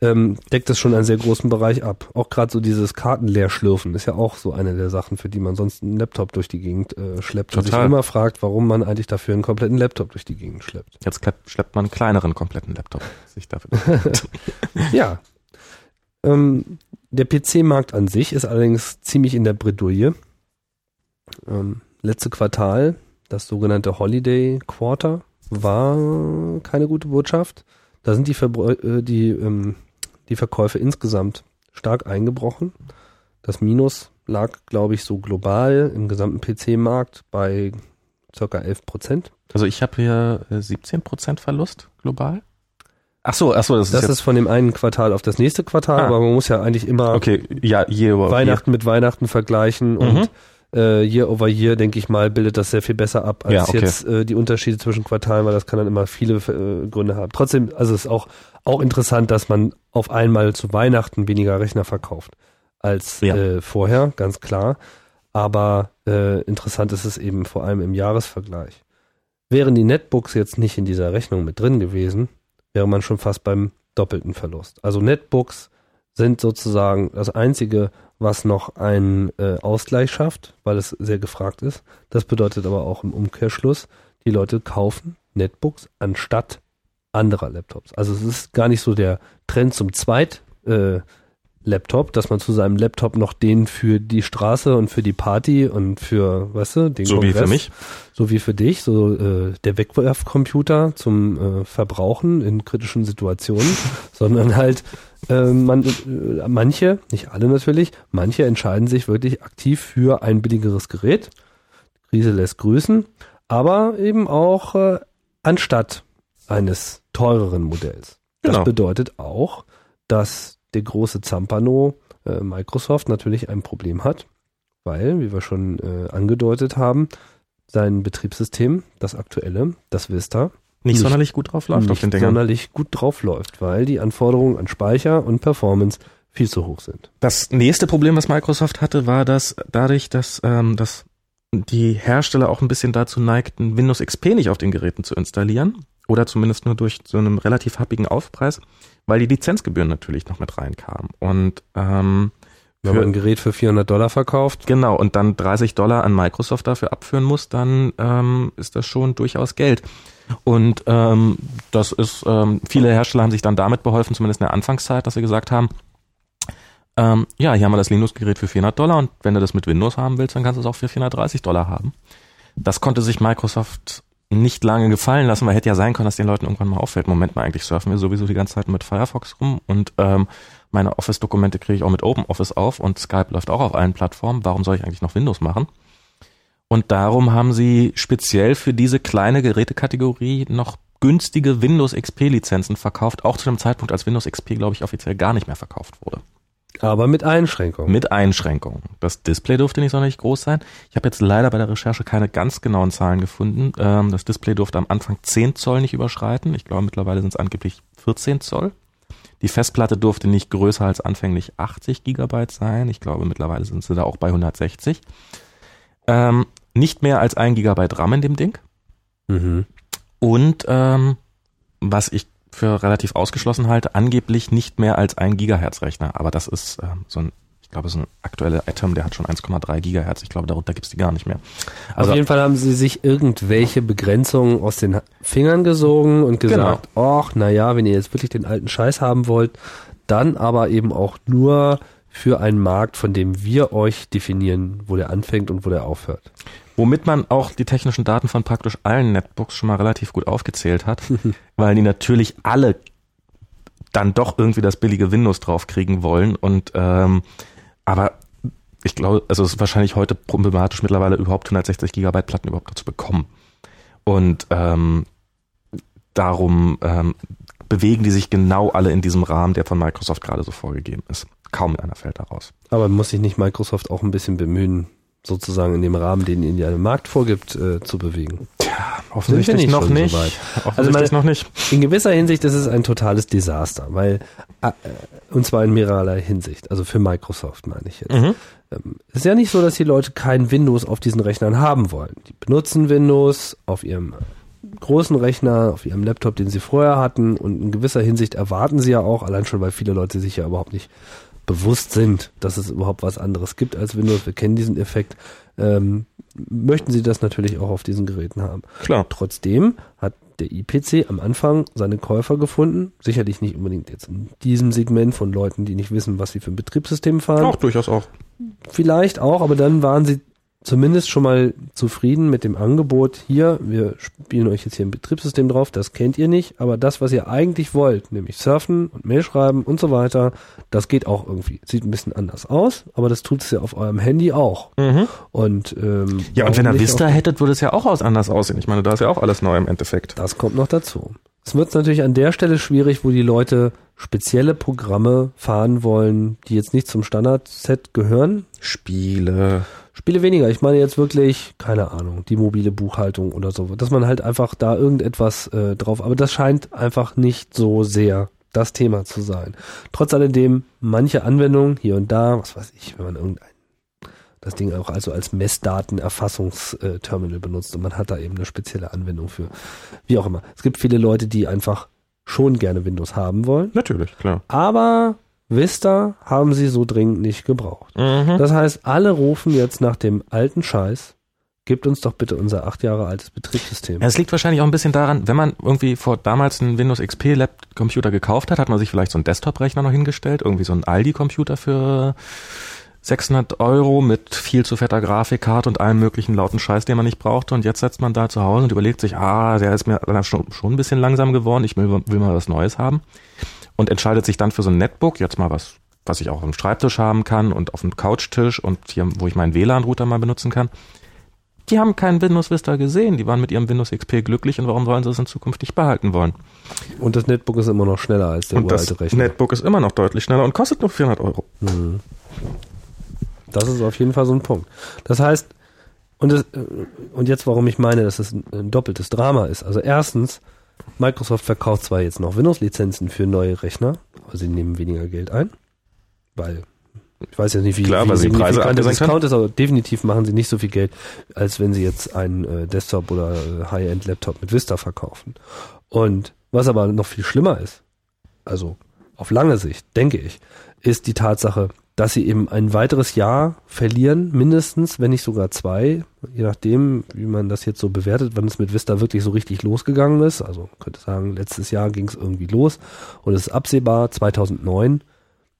ähm, deckt das schon einen sehr großen Bereich ab. Auch gerade so dieses Kartenleerschlürfen ist ja auch so eine der Sachen, für die man sonst einen Laptop durch die Gegend äh, schleppt und sich Total. immer fragt, warum man eigentlich dafür einen kompletten Laptop durch die Gegend schleppt. Jetzt schleppt, schleppt man einen kleineren kompletten Laptop sich dafür. Ja. Ähm, der PC-Markt an sich ist allerdings ziemlich in der Bredouille. Ähm, letzte Quartal, das sogenannte Holiday Quarter, war keine gute Botschaft. Da sind die, Verbräu- äh, die, ähm, die Verkäufe insgesamt stark eingebrochen. Das Minus lag, glaube ich, so global im gesamten PC-Markt bei circa 11 Prozent. Also ich habe hier äh, 17% Verlust global. Ach so, ach so, das, Das ist ist von dem einen Quartal auf das nächste Quartal, Ah. aber man muss ja eigentlich immer okay, ja, year Weihnachten mit Weihnachten vergleichen Mhm. Äh, Year over Year, denke ich mal, bildet das sehr viel besser ab als Ja, okay. jetzt äh, die Unterschiede zwischen Quartalen, weil das kann dann immer viele äh, Gründe haben. Trotzdem, also es ist auch, auch interessant, dass man auf einmal zu Weihnachten weniger Rechner verkauft als Ja. äh, vorher, ganz klar. Aber äh, interessant ist es eben vor allem im Jahresvergleich. Wären die Netbooks jetzt nicht in dieser Rechnung mit drin gewesen, wäre man schon fast beim doppelten Verlust. Also Netbooks sind sozusagen das einzige, was noch einen äh, Ausgleich schafft, weil es sehr gefragt ist. Das bedeutet aber auch im Umkehrschluss, die Leute kaufen Netbooks anstatt anderer Laptops. Also es ist gar nicht so der Trend zum Zweit äh, Laptop, dass man zu seinem Laptop noch den für die Straße und für die Party und für, weißt du, den So wie Kongress, für mich. so wie für dich, so äh, der Wegwerfcomputer zum äh, Verbrauchen in kritischen Situationen, sondern halt äh, man, äh, manche, nicht alle natürlich, manche entscheiden sich wirklich aktiv für ein billigeres Gerät. Krise lässt grüßen, aber eben auch äh, anstatt eines teureren Modells. Das Genau. bedeutet auch, dass der große Zampano äh, Microsoft natürlich ein Problem hat, weil, wie wir schon äh, angedeutet haben, sein Betriebssystem, das aktuelle, das Vista, Nicht, Nicht- sonderlich gut drauf läuft auf den Dingern. sonderlich gut drauf läuft, weil die Anforderungen an Speicher und Performance viel zu hoch sind. Das nächste Problem, was Microsoft hatte, war, dass dadurch, dass, ähm, dass die Hersteller auch ein bisschen dazu neigten, Windows XP nicht auf den Geräten zu installieren oder zumindest nur durch so einen relativ happigen Aufpreis, weil die Lizenzgebühren natürlich noch mit reinkamen. Und ähm, Wenn man ein Gerät für 400 Dollar verkauft, Genau, und dann 30 Dollar an Microsoft dafür abführen muss, dann ähm, ist das schon durchaus Geld. Und ähm, das ist, ähm, viele Hersteller haben sich dann damit beholfen, zumindest in der Anfangszeit, dass sie gesagt haben, ähm, ja, hier haben wir das Linux-Gerät für 400 Dollar und wenn du das mit Windows haben willst, dann kannst du es auch für 430 Dollar haben. Das konnte sich Microsoft nicht lange gefallen lassen, weil hätte ja sein können, dass den Leuten irgendwann mal auffällt, Moment mal, eigentlich surfen wir sowieso die ganze Zeit mit Firefox rum und ähm, meine Office-Dokumente kriege ich auch mit OpenOffice auf und Skype läuft auch auf allen Plattformen. Warum soll ich eigentlich noch Windows machen? Und darum haben sie speziell für diese kleine Gerätekategorie noch günstige Windows XP-Lizenzen verkauft, auch zu dem Zeitpunkt, als Windows XP, glaube ich, offiziell gar nicht mehr verkauft wurde. aber mit Einschränkungen. Mit Einschränkungen. Das Display durfte nicht sonderlich groß sein. Ich habe jetzt leider bei der Recherche keine ganz genauen Zahlen gefunden. Ähm, das Display durfte am Anfang 10 Zoll nicht überschreiten. Ich glaube, mittlerweile sind es angeblich 14 Zoll. Die Festplatte durfte nicht größer als anfänglich 80 Gigabyte sein. Ich glaube, mittlerweile sind sie da auch bei 160. Ähm, nicht mehr als ein Gigabyte RAM in dem Ding. Mhm. Und ähm, was ich für relativ ausgeschlossen halte, angeblich nicht mehr als ein Gigahertz-Rechner. Aber das ist ähm, so ein, ich glaube, so ein aktueller Atom, der hat schon 1,3 Gigahertz. Ich glaube, darunter gibt's die gar nicht mehr. Also Auf jeden Fall haben sie sich irgendwelche Begrenzungen aus den Fingern gesogen und gesagt, ach, na ja, wenn ihr jetzt wirklich den alten Scheiß haben wollt, dann aber eben auch nur für einen Markt, von dem wir euch definieren, wo der anfängt und wo der aufhört. Womit man auch die technischen Daten von praktisch allen Netbooks schon mal relativ gut aufgezählt hat, weil die natürlich alle dann doch irgendwie das billige Windows draufkriegen wollen und ähm, aber ich glaube, also es ist wahrscheinlich heute problematisch mittlerweile überhaupt 160 Gigabyte Platten überhaupt noch zu bekommen und ähm, darum ähm, bewegen die sich genau alle in diesem Rahmen, der von Microsoft gerade so vorgegeben ist. Kaum einer fällt da raus. Aber muss sich nicht Microsoft auch ein bisschen bemühen, sozusagen in dem Rahmen, den ihnen der Markt vorgibt, äh, zu bewegen? Offensichtlich nicht noch nicht. so? Offensichtlich meine- noch nicht. In gewisser Hinsicht ist es ein totales Desaster, weil, äh, und zwar in mehrerlei Hinsicht, also für Microsoft meine ich jetzt. Mhm. Ähm, Es ist ja nicht so, dass die Leute kein Windows auf diesen Rechnern haben wollen. Die benutzen Windows auf ihrem großen Rechner, auf ihrem Laptop, den sie vorher hatten und in gewisser Hinsicht erwarten sie ja auch, allein schon, weil viele Leute sich ja überhaupt nicht bewusst sind, dass es überhaupt was anderes gibt als Windows. Wir kennen diesen Effekt. Ähm, möchten sie das natürlich auch auf diesen Geräten haben. Klar. Trotzdem hat der IPC am Anfang seine Käufer gefunden. Sicherlich nicht unbedingt jetzt in diesem Segment von Leuten, die nicht wissen, was sie für ein Betriebssystem fahren. Auch durchaus auch. Vielleicht auch, aber dann waren sie zumindest schon mal zufrieden mit dem Angebot. Hier, wir spielen euch jetzt hier ein Betriebssystem drauf, das kennt ihr nicht, aber das, was ihr eigentlich wollt, nämlich surfen und Mail schreiben und so weiter, das geht auch irgendwie. Sieht ein bisschen anders aus, aber das tut es ja auf eurem Handy auch. Und ähm, Ja, und wenn ihr Vista hättet, würde es ja auch aus anders aussehen. Ich meine, da ist ja auch alles neu im Endeffekt. Das kommt noch dazu. Es wird natürlich an der Stelle schwierig, wo die Leute spezielle Programme fahren wollen, die jetzt nicht zum Standardset gehören. Spiele. Spiele weniger. Ich meine jetzt wirklich, keine Ahnung, die mobile Buchhaltung oder so. Dass man halt einfach da irgendetwas äh, drauf, aber das scheint einfach nicht so sehr das Thema zu sein. Trotz alledem, manche Anwendungen hier und da, was weiß ich, wenn man irgendein das Ding auch also als Messdatenerfassungsterminal benutzt und man hat da eben eine spezielle Anwendung für. Wie auch immer. Es gibt viele Leute, die einfach schon gerne Windows haben wollen, Natürlich, klar. aber Vista haben sie so dringend nicht gebraucht. Mhm. Das heißt, alle rufen jetzt nach dem alten Scheiß. Gebt uns doch bitte unser acht Jahre altes Betriebssystem. Ja, es liegt wahrscheinlich auch ein bisschen daran, wenn man irgendwie vor damals einen Windows XP Lab Computer gekauft hat, hat man sich vielleicht so einen Desktop-Rechner noch hingestellt, irgendwie so einen Aldi-Computer für 600 Euro mit viel zu fetter Grafikkarte und allem möglichen lauten Scheiß, den man nicht brauchte. Und jetzt setzt man da zu Hause und überlegt sich, ah, der ist mir schon, schon ein bisschen langsam geworden, ich will, will mal was Neues haben. Und entscheidet sich dann für so ein Netbook, jetzt mal was, was ich auch auf dem Schreibtisch haben kann und auf dem Couchtisch und hier, wo ich meinen WLAN-Router mal benutzen kann. Die haben keinen Windows Vista gesehen, die waren mit ihrem Windows XP glücklich und warum sollen sie es in Zukunft nicht behalten wollen? Und das Netbook ist immer noch schneller als der und das uralte Rechner. Netbook ist immer noch deutlich schneller und kostet nur 400 Euro. Mhm. Das ist auf jeden Fall so ein Punkt. Das heißt, und, das, und jetzt, warum ich meine, dass es ein doppeltes Drama ist. Also erstens, Microsoft verkauft zwar jetzt noch Windows-Lizenzen für neue Rechner, aber sie nehmen weniger Geld ein, weil ich weiß jetzt nicht, wie, Klar, wie sie Preise Discount ist, aber definitiv machen sie nicht so viel Geld, als wenn sie jetzt einen äh, Desktop oder äh, High-End-Laptop mit Vista verkaufen. Und was aber noch viel schlimmer ist, also auf lange Sicht, denke ich, ist die Tatsache, dass sie eben ein weiteres Jahr verlieren, mindestens, wenn nicht sogar zwei, je nachdem, wie man das jetzt so bewertet, wann es mit Vista wirklich so richtig losgegangen ist. Also könnte sagen, letztes Jahr ging es irgendwie los und es ist absehbar, 2009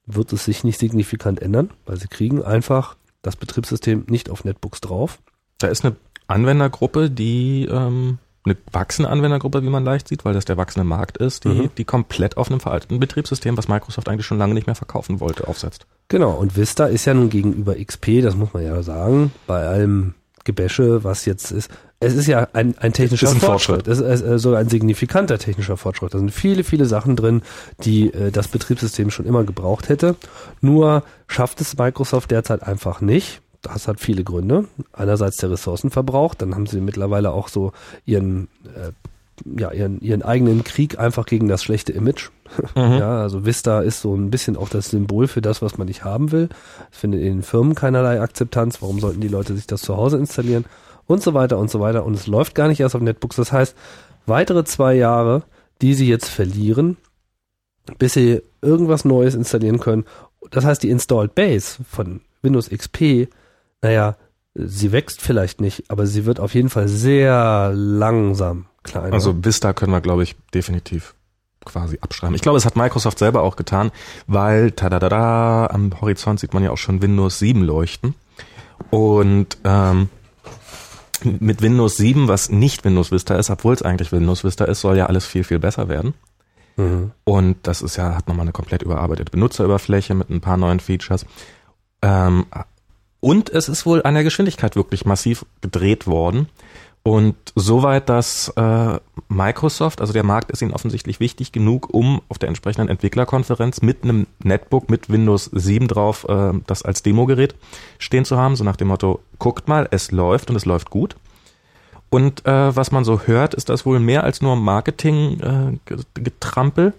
wird es sich nicht signifikant ändern, weil sie kriegen einfach das Betriebssystem nicht auf Netbooks drauf. Da ist eine Anwendergruppe, die ähm, eine wachsende Anwendergruppe, wie man leicht sieht, weil das der wachsende Markt ist, die, Mhm. die komplett auf einem veralteten Betriebssystem, was Microsoft eigentlich schon lange nicht mehr verkaufen wollte, aufsetzt. Genau, und Vista ist ja nun gegenüber XP, das muss man ja sagen, bei allem Gebäsche, was jetzt ist, es ist ja ein, ein technischer ein Fortschritt. Es ist äh, sogar ein signifikanter technischer Fortschritt. Da sind viele, viele Sachen drin, die äh, das Betriebssystem schon immer gebraucht hätte. Nur schafft es Microsoft derzeit einfach nicht. Das hat viele Gründe. Einerseits der Ressourcenverbrauch, dann haben sie mittlerweile auch so ihren, äh, ja, ihren, ihren eigenen Krieg einfach gegen das schlechte Image. Ja, also Vista ist so ein bisschen auch das Symbol für das, was man nicht haben will. Es findet in den Firmen keinerlei Akzeptanz. Warum sollten die Leute sich das zu Hause installieren? Und so weiter und so weiter. Und es läuft gar nicht erst auf Netbooks. Das heißt, weitere zwei Jahre, die sie jetzt verlieren, bis sie irgendwas Neues installieren können. Das heißt, die Installed Base von Windows XP, naja, sie wächst vielleicht nicht, aber sie wird auf jeden Fall sehr langsam kleiner. Also Vista können wir, glaube ich, definitiv quasi abschreiben. Ich glaube, es hat Microsoft selber auch getan, weil tadadada, am Horizont sieht man ja auch schon Windows 7 leuchten. Und ähm, mit Windows 7, was nicht Windows Vista ist, obwohl es eigentlich Windows Vista ist, soll ja alles viel, viel besser werden. mhm. Und das ist ja, hat nochmal eine komplett überarbeitete Benutzeroberfläche mit ein paar neuen Features. Ähm, und es ist wohl an der Geschwindigkeit wirklich massiv gedreht worden. Und soweit, dass äh, Microsoft, also der Markt ist ihnen offensichtlich wichtig genug, um auf der entsprechenden Entwicklerkonferenz mit einem Netbook mit Windows 7 drauf, äh, das als Demogerät stehen zu haben, so nach dem Motto, guckt mal, es läuft und es läuft gut. Und äh, was man so hört, ist das wohl mehr als nur Marketing-Getrampel.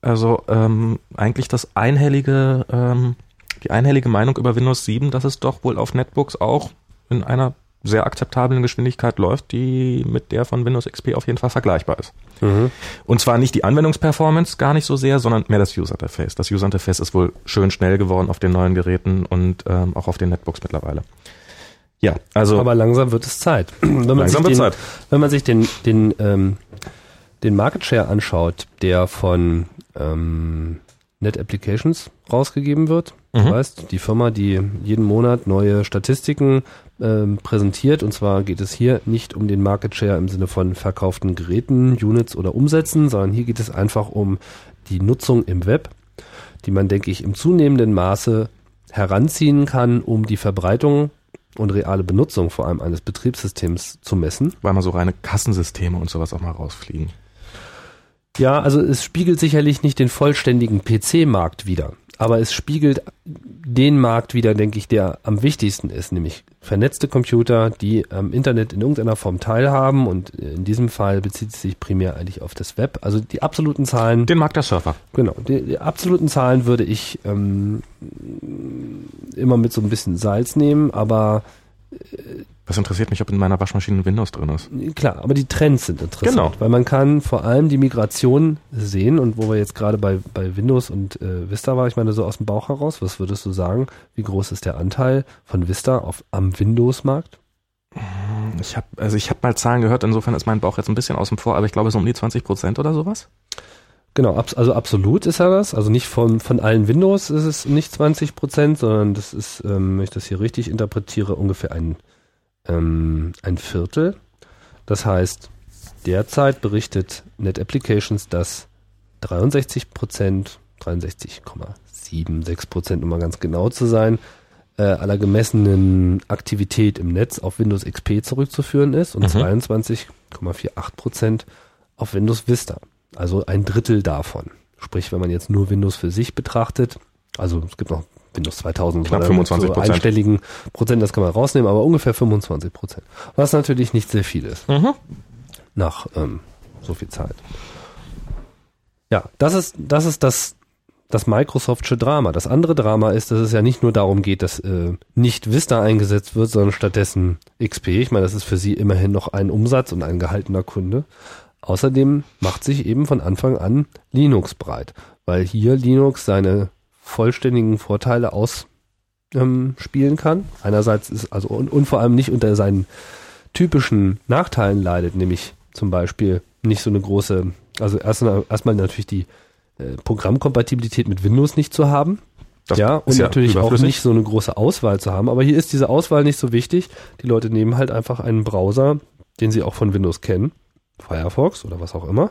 also ähm, eigentlich das einhellige, ähm, die einhellige Meinung über Windows 7, dass es doch wohl auf Netbooks auch in einer sehr akzeptablen Geschwindigkeit läuft, die mit der von Windows XP auf jeden Fall vergleichbar ist. Mhm. Und zwar nicht die Anwendungsperformance gar nicht so sehr, sondern mehr das User Interface. Das User Interface ist wohl schön schnell geworden auf den neuen Geräten und ähm, auch auf den Netbooks mittlerweile. Ja, also Aber langsam wird es Zeit. Wenn man langsam sich wird den, Zeit. Wenn man sich den, den, ähm, den Market Share anschaut, der von ähm, Net Applications rausgegeben wird, Mhm. du weißt, die Firma, die jeden Monat neue Statistiken ähm, präsentiert, und zwar geht es hier nicht um den Market Share im Sinne von verkauften Geräten, Units oder Umsätzen, sondern hier geht es einfach um die Nutzung im Web, die man, denke ich, im zunehmenden Maße heranziehen kann, um die Verbreitung und reale Benutzung vor allem eines Betriebssystems zu messen. weil mal so reine Kassensysteme und sowas auch mal rausfliegen. Ja, also es spiegelt sicherlich nicht den vollständigen PC-Markt wider, aber es spiegelt den Markt wider, denke ich, der am wichtigsten ist, nämlich vernetzte Computer, die am Internet in irgendeiner Form teilhaben und in diesem Fall bezieht es sich primär eigentlich auf das Web. Also die absoluten Zahlen, Den mag der Surfer. genau, die, die absoluten Zahlen würde ich ähm, immer mit so ein bisschen Salz nehmen, aber Das interessiert mich, ob in meiner Waschmaschine Windows drin ist. Klar, aber die Trends sind interessant, Genau. weil man kann vor allem die Migration sehen und wo wir jetzt gerade bei, bei Windows und äh, Vista war, ich meine so aus dem Bauch heraus, was würdest du sagen, wie groß ist der Anteil von Vista auf, am Windows-Markt? Ich habe also ich habe mal Zahlen gehört, insofern ist mein Bauch jetzt ein bisschen außen vor, aber ich glaube so um die 20 Prozent oder sowas. Genau, abs also absolut ist er das, also nicht von, von allen Windows ist es nicht 20 Prozent, sondern das ist, ähm, wenn ich das hier richtig interpretiere, ungefähr ein, ähm, ein Viertel. Das heißt, derzeit berichtet Net Applications, dass 63 Prozent 63,76 Prozent, um mal ganz genau zu sein, äh, aller gemessenen Aktivität im Netz auf Windows XP zurückzuführen ist und Mhm. 22,48 Prozent auf Windows Vista. Also ein Drittel davon. Sprich, wenn man jetzt nur Windows für sich betrachtet, also es gibt noch Windows 2000 Knapp oder 25 so Prozent. einstelligen Prozent, das kann man rausnehmen, aber ungefähr 25 Prozent. Was natürlich nicht sehr viel ist Mhm. nach ähm, so viel Zeit. Ja, das ist das ist das das Microsoftsche Drama. Das andere Drama ist, dass es ja nicht nur darum geht, dass äh, nicht Vista eingesetzt wird, sondern stattdessen XP. Ich meine, das ist für sie immerhin noch ein Umsatz und ein gehaltener Kunde. Außerdem macht sich eben von Anfang an Linux breit, weil hier Linux seine vollständigen Vorteile ausspielen ähm, kann. Einerseits ist also und, und vor allem nicht unter seinen typischen Nachteilen leidet, nämlich zum Beispiel nicht so eine große, also erstmal, erstmal natürlich die äh, Programmkompatibilität mit Windows nicht zu haben. Das ja, und ja natürlich auch nicht so eine große Auswahl zu haben. Aber hier ist diese Auswahl nicht so wichtig. Die Leute nehmen halt einfach einen Browser, den sie auch von Windows kennen, Firefox oder was auch immer,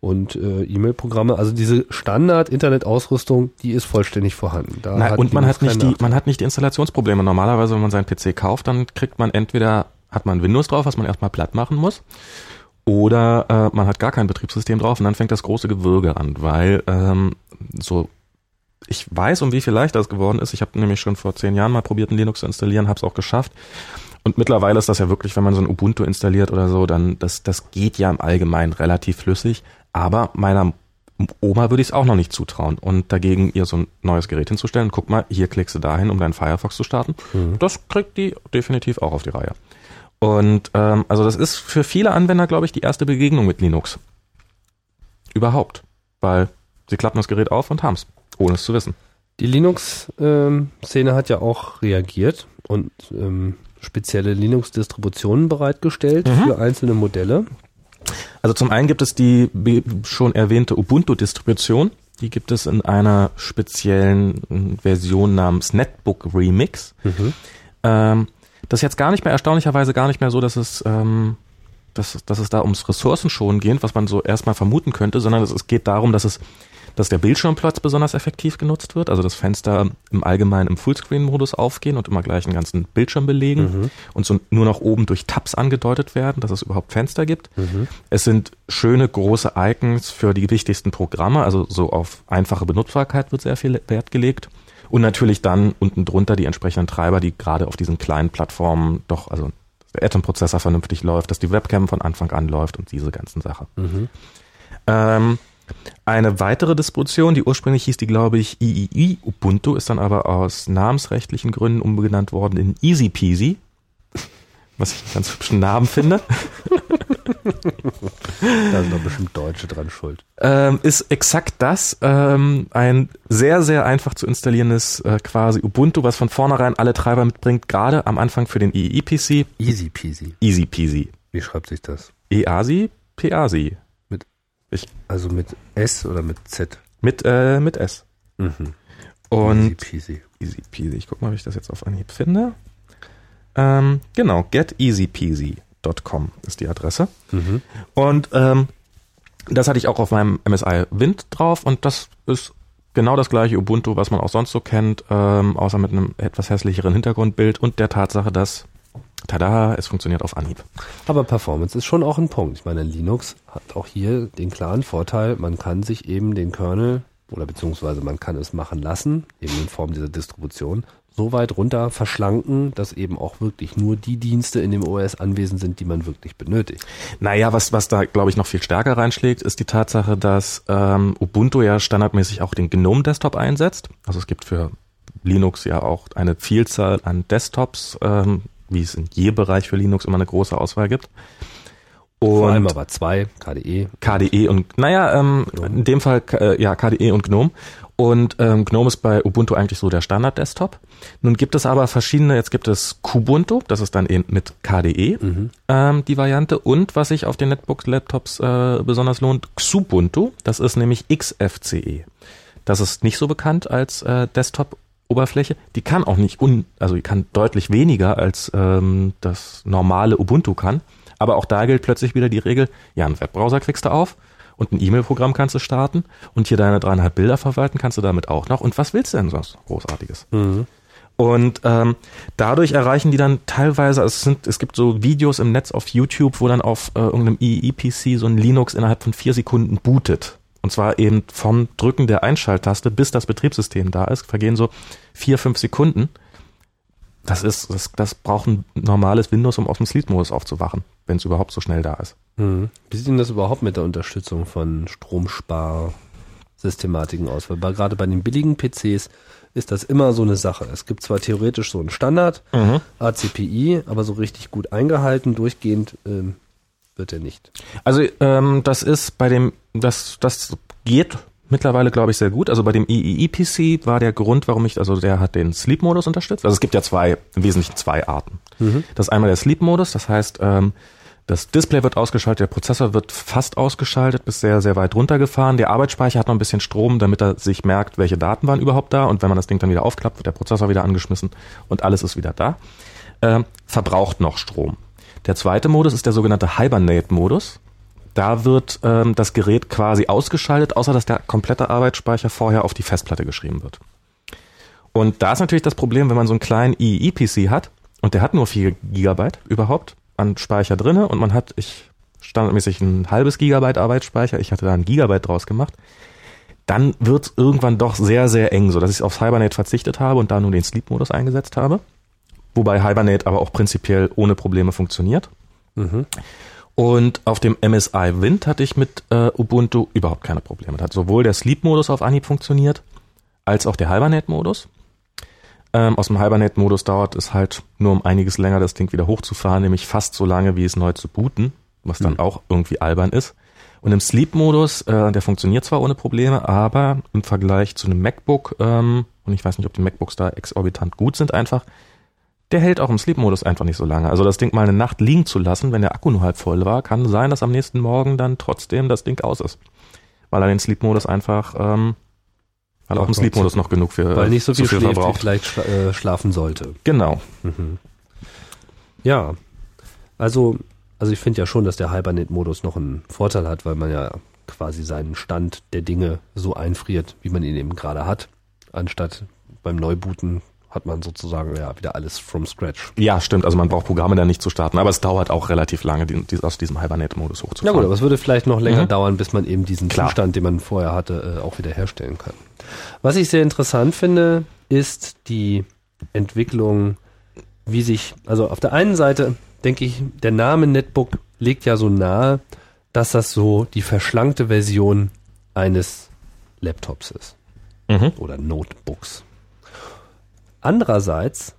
und äh, E-Mail-Programme. Also diese Standard-Internet-Ausrüstung, die ist vollständig vorhanden. Da Nein, und man hat nicht die, man hat nicht die Installationsprobleme. Normalerweise, wenn man seinen PC kauft, dann kriegt man entweder hat man Windows drauf, was man erstmal platt machen muss, oder äh, man hat gar kein Betriebssystem drauf und dann fängt das große Gewürge an, weil ähm, so ich weiß, um wie viel leichter es geworden ist. Ich habe nämlich schon vor zehn Jahren mal probiert, ein Linux zu installieren, habe es auch geschafft. Und mittlerweile ist das ja wirklich, wenn man so ein Ubuntu installiert oder so, dann das das geht ja im Allgemeinen relativ flüssig. Aber meiner Oma würde ich es auch noch nicht zutrauen. Und dagegen ihr so ein neues Gerät hinzustellen, guck mal, hier klickst du dahin, um deinen Firefox zu starten. Mhm. Das kriegt die definitiv auch auf die Reihe. Und ähm, also das ist für viele Anwender, glaube ich, die erste Begegnung mit Linux. Überhaupt. Weil sie klappen das Gerät auf und haben's, ohne es zu wissen. Die Linux-Szene hat ja auch reagiert und ähm, spezielle Linux-Distributionen bereitgestellt Mhm. für einzelne Modelle. Also zum einen gibt es die schon erwähnte Ubuntu-Distribution. Die gibt es in einer speziellen Version namens Netbook Remix. Ähm, das ist jetzt gar nicht mehr, erstaunlicherweise gar nicht mehr so, dass es, ähm, dass, dass es da ums Ressourcenschonen geht, was man so erstmal vermuten könnte, sondern es, es geht darum, dass es, dass der Bildschirmplatz besonders effektiv genutzt wird, also das Fenster im Allgemeinen im Fullscreen-Modus aufgehen und immer gleich einen ganzen Bildschirm belegen und so nur noch oben durch Tabs angedeutet werden, dass es überhaupt Fenster gibt. Es sind schöne große Icons für die wichtigsten Programme, also so auf einfache Benutzbarkeit wird sehr viel Wert gelegt. Und natürlich dann unten drunter die entsprechenden Treiber, die gerade auf diesen kleinen Plattformen doch, also der Atom-Prozessor vernünftig läuft, dass die Webcam von Anfang an läuft und diese ganzen Sachen. Ähm, eine weitere Distribution, die ursprünglich hieß die, glaube ich, III Ubuntu, ist dann aber aus namensrechtlichen Gründen umbenannt worden in Easy Peasy. Was ich einen ganz hübschen Namen finde. Da sind doch bestimmt Deutsche dran schuld. ähm, ist exakt das, ähm, ein sehr, sehr einfach zu installierendes äh, quasi Ubuntu, was von vornherein alle Treiber mitbringt, gerade am Anfang für den III-PC. Easy peasy. Easy Peasy. Wie schreibt sich das? EASI, PASI. Also mit S oder mit Z? Mit, äh, mit S. Mhm. Und Easy peasy. Easy Peasy. Ich guck mal, ob ich das jetzt auf Anhieb finde. Ähm, genau, geteasypeasy.com ist die Adresse. Mhm. Und ähm, das hatte ich auch auf meinem MSI Wind drauf und das ist genau das gleiche Ubuntu, was man auch sonst so kennt, ähm, außer mit einem etwas hässlicheren Hintergrundbild und der Tatsache, dass, tada, es funktioniert auf Anhieb. Aber Performance ist schon auch ein Punkt. Ich meine, Linux hat auch hier den klaren Vorteil, man kann sich eben den Kernel oder beziehungsweise man kann es machen lassen, eben in Form dieser Distribution, so weit runter verschlanken, dass eben auch wirklich nur die Dienste in dem OS anwesend sind, die man wirklich benötigt. Naja, was, was da, glaube ich, noch viel stärker reinschlägt, ist die Tatsache, dass ähm, Ubuntu ja standardmäßig auch den GNOME-Desktop einsetzt. Also es gibt für Linux ja auch eine Vielzahl an Desktops, ähm, wie es in je Bereich für Linux immer eine große Auswahl gibt. Vor allem Und aber zwei, KDE. KDE und, naja, ähm, in dem Fall äh, ja KDE und GNOME. Und ähm, GNOME ist bei Ubuntu eigentlich so der Standard-Desktop. Nun gibt es aber verschiedene, jetzt gibt es Kubuntu, das ist dann eben mit KDE ähm, die Variante. Und was sich auf den Netbook-Laptops äh, besonders lohnt, Xubuntu, das ist nämlich XFCE. Das ist nicht so bekannt als äh, Desktop-Oberfläche. Die kann auch nicht, un also die kann deutlich weniger als ähm, das normale Ubuntu kann. Aber auch da gilt plötzlich wieder die Regel, ja, einen Webbrowser kriegst du auf und ein E-Mail-Programm kannst du starten und hier deine dreieinhalb Bilder verwalten kannst du damit auch noch. Und was willst du denn sonst Großartiges? Mhm. Und ähm, dadurch erreichen die dann teilweise, also es, sind, es gibt so Videos im Netz auf YouTube, wo dann auf äh, irgendeinem EE-PC so ein Linux innerhalb von vier Sekunden bootet. Und zwar eben vom Drücken der Einschalttaste, bis das Betriebssystem da ist, vergehen so vier, fünf Sekunden. Das ist, das, das braucht ein normales Windows, um aus dem Sleep-Modus aufzuwachen, wenn es überhaupt so schnell da ist. Mhm. Wie sieht denn das überhaupt mit der Unterstützung von Stromspar-Systematiken aus? Weil gerade bei den billigen PCs ist das immer so eine Sache. Es gibt zwar theoretisch so einen Standard, Mhm. ACPI, aber so richtig gut eingehalten, durchgehend ähm, wird er nicht. Also ähm, das ist bei dem, das, das geht mittlerweile, glaube ich, sehr gut. Also bei dem EEE-PC war der Grund, warum ich, also der hat den Sleep-Modus unterstützt. Also es gibt ja zwei, im Wesentlichen zwei Arten. Das ist einmal der Sleep-Modus, das heißt, ähm, das Display wird ausgeschaltet, der Prozessor wird fast ausgeschaltet, bis sehr, sehr weit runtergefahren. Der Arbeitsspeicher hat noch ein bisschen Strom, damit er sich merkt, welche Daten waren überhaupt da. Und wenn man das Ding dann wieder aufklappt, wird der Prozessor wieder angeschmissen und alles ist wieder da. Ähm, verbraucht noch Strom. Der zweite Modus ist der sogenannte Hibernate-Modus. Da wird ähm, das Gerät quasi ausgeschaltet, außer dass der komplette Arbeitsspeicher vorher auf die Festplatte geschrieben wird. Und da ist natürlich das Problem, wenn man so einen kleinen EE-PC hat und der hat nur 4 Gigabyte überhaupt an Speicher drinne und man hat, ich standardmäßig ein halbes Gigabyte Arbeitsspeicher, ich hatte da ein Gigabyte draus gemacht, dann wird irgendwann doch sehr, sehr eng, so dass ich aufs Hibernate verzichtet habe und da nur den Sleep-Modus eingesetzt habe. Wobei Hibernate aber auch prinzipiell ohne Probleme funktioniert. Mhm. Und auf dem MSI Wind hatte ich mit äh, Ubuntu überhaupt keine Probleme. Da hat sowohl der Sleep-Modus auf Anhieb funktioniert, als auch der Hibernate-Modus. Ähm, aus dem Hibernate-Modus dauert es halt nur um einiges länger, das Ding wieder hochzufahren, nämlich fast so lange, wie es neu zu booten, was dann Mhm. auch irgendwie albern ist. Und im Sleep-Modus, äh, der funktioniert zwar ohne Probleme, aber im Vergleich zu einem MacBook, ähm, und ich weiß nicht, ob die MacBooks da exorbitant gut sind einfach, der hält auch im Sleep-Modus einfach nicht so lange. Also das Ding mal eine Nacht liegen zu lassen, wenn der Akku nur halb voll war, kann sein, dass am nächsten Morgen dann trotzdem das Ding aus ist. Weil er den Sleep-Modus einfach, ähm, weil Ach auch im Gott. Sleep-Modus noch genug für Weil nicht so zu viel, schläft, wie verbraucht. vielleicht schla äh, schlafen sollte. Genau. Mhm. Ja, also, also ich finde ja schon, dass der Hibernate-Modus noch einen Vorteil hat, weil man ja quasi seinen Stand der Dinge so einfriert, wie man ihn eben gerade hat, anstatt beim Neubooten hat man sozusagen ja wieder alles from scratch. Ja, stimmt. Also man braucht Programme dann nicht zu starten, aber es dauert auch relativ lange, die, die, aus diesem Hibernate-Modus Na hochzufahren. gut, aber es würde vielleicht noch länger Mhm. dauern, bis man eben diesen Klar. Zustand, den man vorher hatte, äh, auch wieder herstellen kann. Was ich sehr interessant finde, ist die Entwicklung, wie sich, also auf der einen Seite denke ich, der Name Netbook legt ja so nahe, dass das so die verschlankte Version eines Laptops ist Mhm. oder Notebooks. Andererseits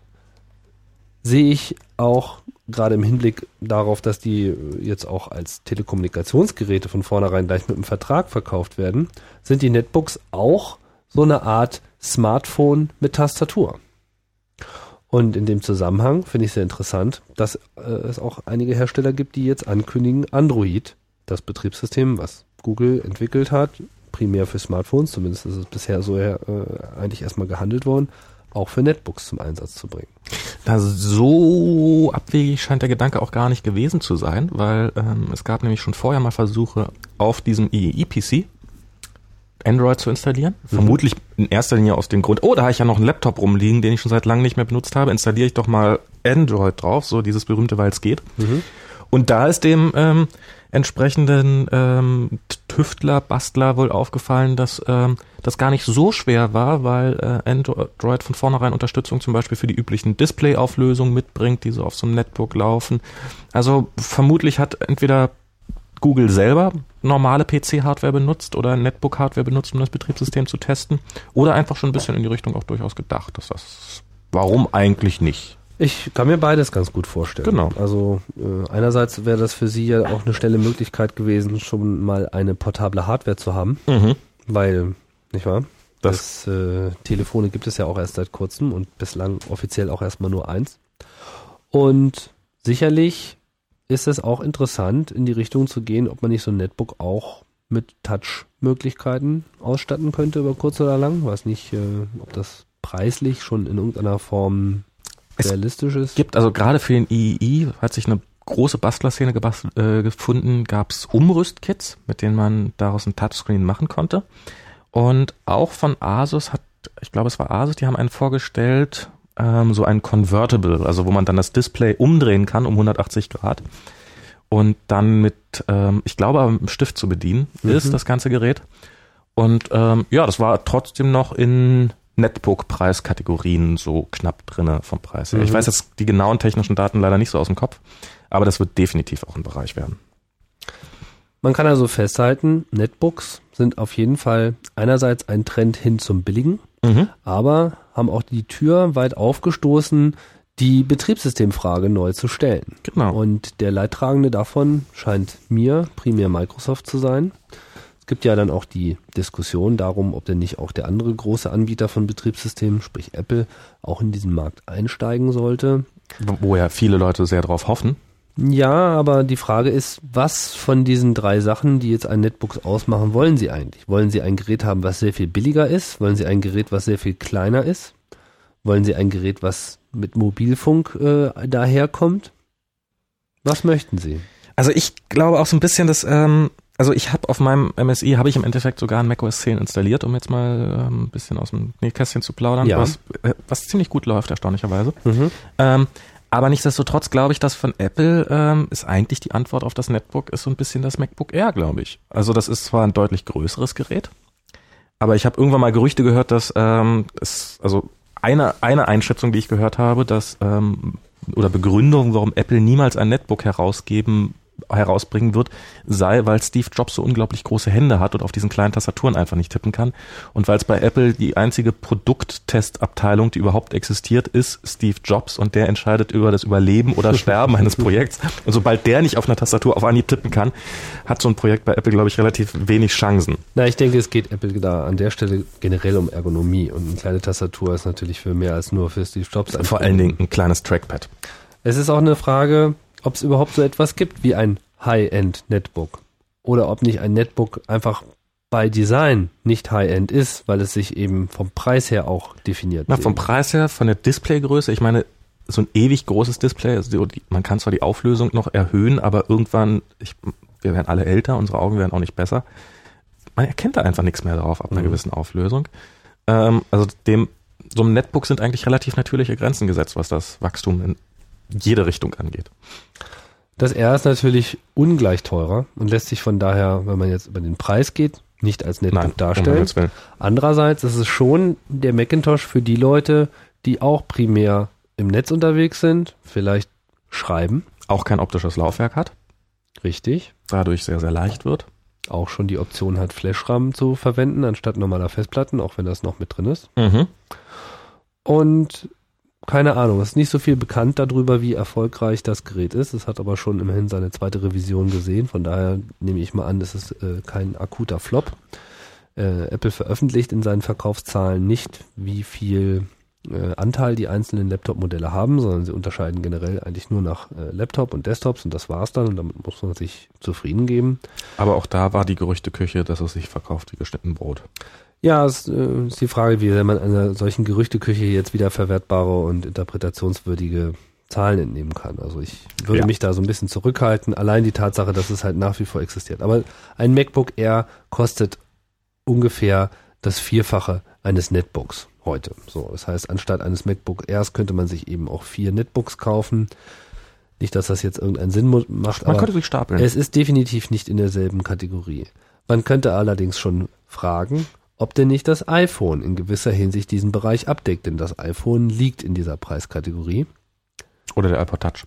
sehe ich auch gerade im Hinblick darauf, dass die äh, jetzt auch als Telekommunikationsgeräte von vornherein gleich mit einem Vertrag verkauft werden, sind die Netbooks auch so eine Art Smartphone mit Tastatur. Und in dem Zusammenhang finde ich sehr interessant, dass äh, es auch einige Hersteller gibt, die jetzt ankündigen, Android, das Betriebssystem, was Google entwickelt hat, primär für Smartphones, zumindest ist es bisher so äh, eigentlich erstmal gehandelt worden, auch für Netbooks zum Einsatz zu bringen. Da so abwegig scheint der Gedanke auch gar nicht gewesen zu sein, weil ähm, es gab nämlich schon vorher mal Versuche auf diesem IEE-PC Android zu installieren. Vermutlich in erster Linie aus dem Grund, oh, da habe ich ja noch einen Laptop rumliegen, den ich schon seit langem nicht mehr benutzt habe. Installiere ich doch mal Android drauf, so dieses berühmte, weil es geht. Und da ist dem ähm, entsprechenden ähm, Tüftler, Bastler wohl aufgefallen, dass ähm, das gar nicht so schwer war, weil äh, Android von vornherein Unterstützung zum Beispiel für die üblichen Display-Auflösungen mitbringt, die so auf so einem Netbook laufen. Also vermutlich hat entweder Google selber normale PC-Hardware benutzt oder Netbook-Hardware benutzt, um das Betriebssystem zu testen. Oder einfach schon ein bisschen in die Richtung auch durchaus gedacht, dass das, warum eigentlich nicht? Ich kann mir beides ganz gut vorstellen. Genau. Also äh, einerseits wäre das für Sie ja auch eine schnelle Möglichkeit gewesen, schon mal eine portable Hardware zu haben, Mhm. weil, nicht wahr? Das- Das, äh, Telefone gibt es ja auch erst seit kurzem und bislang offiziell auch erstmal nur eins. Und sicherlich ist es auch interessant, in die Richtung zu gehen, ob man nicht so ein Netbook auch mit Touch-Möglichkeiten ausstatten könnte über kurz oder lang. Weiß nicht, äh, ob das preislich schon in irgendeiner Form realistisch ist. gibt also gerade für den III hat sich eine große Bastlerszene äh, gefunden, gab's Umrüstkits, mit denen man daraus ein Touchscreen machen konnte. Und auch von Asus hat, ich glaube es war Asus, die haben einen vorgestellt, ähm, so ein Convertible, also wo man dann das Display umdrehen kann um 180 Grad und dann mit, ähm, ich glaube, einem Stift zu bedienen Mhm. ist das ganze Gerät. Und ähm, ja, das war trotzdem noch in Netbook-Preiskategorien so knapp drinne vom Preis her. Ich Mhm. weiß jetzt die genauen technischen Daten leider nicht so aus dem Kopf, aber das wird definitiv auch ein Bereich werden. Man kann also festhalten, Netbooks sind auf jeden Fall einerseits ein Trend hin zum Billigen, aber haben auch die Tür weit aufgestoßen, die Betriebssystemfrage neu zu stellen. Genau. Und der Leidtragende davon scheint mir primär Microsoft zu sein. Es gibt ja dann auch die Diskussion darum, ob denn nicht auch der andere große Anbieter von Betriebssystemen, sprich Apple, auch in diesen Markt einsteigen sollte. Wo- ja viele Leute sehr drauf hoffen. Ja, aber die Frage ist, was von diesen drei Sachen, die jetzt ein Netbooks ausmachen, wollen Sie eigentlich? Wollen Sie ein Gerät haben, was sehr viel billiger ist? Wollen Sie ein Gerät, was sehr viel kleiner ist? Wollen Sie ein Gerät, was mit Mobilfunk äh, daherkommt? Was möchten Sie? Also ich glaube auch so ein bisschen, dass, ähm, also ich habe auf meinem MSI, habe ich im Endeffekt sogar ein macOS 10 installiert, um jetzt mal ähm, ein bisschen aus dem Nähkästchen zu plaudern, Ja. was, äh, was ziemlich gut läuft, erstaunlicherweise. Ähm, aber nichtsdestotrotz glaube ich, dass von Apple ähm, ist eigentlich die Antwort auf das Netbook ist so ein bisschen das MacBook Air, glaube ich. Also das ist zwar ein deutlich größeres Gerät, aber ich habe irgendwann mal Gerüchte gehört, dass ähm, es, also eine, eine Einschätzung, die ich gehört habe, dass ähm, oder Begründung, warum Apple niemals ein Netbook herausgeben herausbringen wird, sei, weil Steve Jobs so unglaublich große Hände hat und auf diesen kleinen Tastaturen einfach nicht tippen kann. Und weil es bei Apple die einzige Produkttestabteilung, die überhaupt existiert, ist Steve Jobs und der entscheidet über das Überleben oder Sterben eines Projekts. Und sobald der nicht auf einer Tastatur auf Anhieb tippen kann, hat so ein Projekt bei Apple, glaube ich, relativ wenig Chancen. Na, ich denke, es geht Apple da an der Stelle generell um Ergonomie und eine kleine Tastatur ist natürlich für mehr als nur für Steve Jobs. Vor allen Dingen ein kleines Trackpad. Es ist auch eine Frage, ob es überhaupt so etwas gibt wie ein High-End-Netbook. Oder ob nicht ein Netbook einfach bei Design nicht High-End ist, weil es sich eben vom Preis her auch definiert. Na, vom Preis her, von der Displaygröße, ich meine, so ein ewig großes Display, also die, man kann zwar die Auflösung noch erhöhen, aber irgendwann, ich, wir werden alle älter, unsere Augen werden auch nicht besser. Man erkennt da einfach nichts mehr drauf ab einer Mhm. gewissen Auflösung. Ähm, also dem, so einem Netbook sind eigentlich relativ natürliche Grenzen gesetzt, was das Wachstum in jede Richtung angeht. Das R ist natürlich ungleich teurer und lässt sich von daher, wenn man jetzt über den Preis geht, nicht als Netbook um darstellen. Willen. Andererseits ist es schon der Macintosh für die Leute, die auch primär im Netz unterwegs sind, vielleicht schreiben, Auch kein optisches Laufwerk hat, richtig, dadurch sehr, sehr leicht wird. auch schon die Option hat, Flash-RAM zu verwenden, anstatt normaler Festplatten, auch wenn das noch mit drin ist. Mhm. Und keine Ahnung, es ist nicht so viel bekannt darüber, wie erfolgreich das Gerät ist. Es hat aber schon immerhin seine zweite Revision gesehen. Von daher nehme ich mal an, es ist äh, kein akuter Flop. Äh, Apple veröffentlicht in seinen Verkaufszahlen nicht, wie viel äh, Anteil die einzelnen Laptop-Modelle haben, sondern sie unterscheiden generell eigentlich nur nach äh, Laptop und Desktops und das war's dann und damit muss man sich zufrieden geben. Aber auch da war die Gerüchteküche, dass es sich verkauft wie geschnitten Brot. Ja, es äh, ist die Frage, wie man einer solchen Gerüchteküche jetzt wieder verwertbare und interpretationswürdige Zahlen entnehmen kann. Also ich würde Ja. mich da so ein bisschen zurückhalten. Allein die Tatsache, dass es halt nach wie vor existiert. Aber ein MacBook Air kostet ungefähr das Vierfache eines Netbooks heute. So, das heißt, anstatt eines MacBook Airs könnte man sich eben auch vier Netbooks kaufen. Nicht, dass das jetzt irgendeinen Sinn macht, Man aber könnte sich stapeln. es ist definitiv nicht in derselben Kategorie. Man könnte allerdings schon fragen, ob denn nicht das iPhone in gewisser Hinsicht diesen Bereich abdeckt, denn das iPhone liegt in dieser Preiskategorie. Oder der iPod Touch.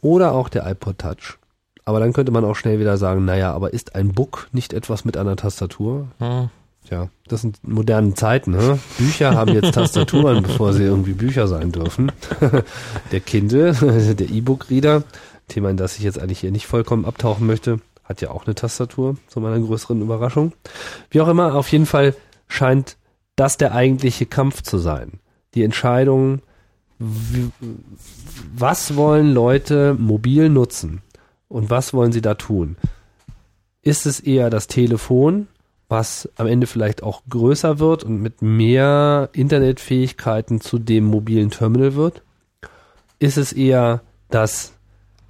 Oder auch der iPod Touch. Aber dann könnte man auch schnell wieder sagen, naja, aber ist ein Book nicht etwas mit einer Tastatur? Hm. Tja, das sind moderne Zeiten. Ne? Bücher haben jetzt Tastaturen, bevor sie irgendwie Bücher sein dürfen. der Kindle, der E-Book-Reader, Thema, in das ich jetzt eigentlich hier nicht vollkommen abtauchen möchte, hat ja auch eine Tastatur, zu meiner größeren Überraschung. Wie auch immer, auf jeden Fall scheint das der eigentliche Kampf zu sein. Die Entscheidung, was wollen Leute mobil nutzen und was wollen sie da tun? Ist es eher das Telefon, was am Ende vielleicht auch größer wird und mit mehr Internetfähigkeiten zu dem mobilen Terminal wird? Ist es eher das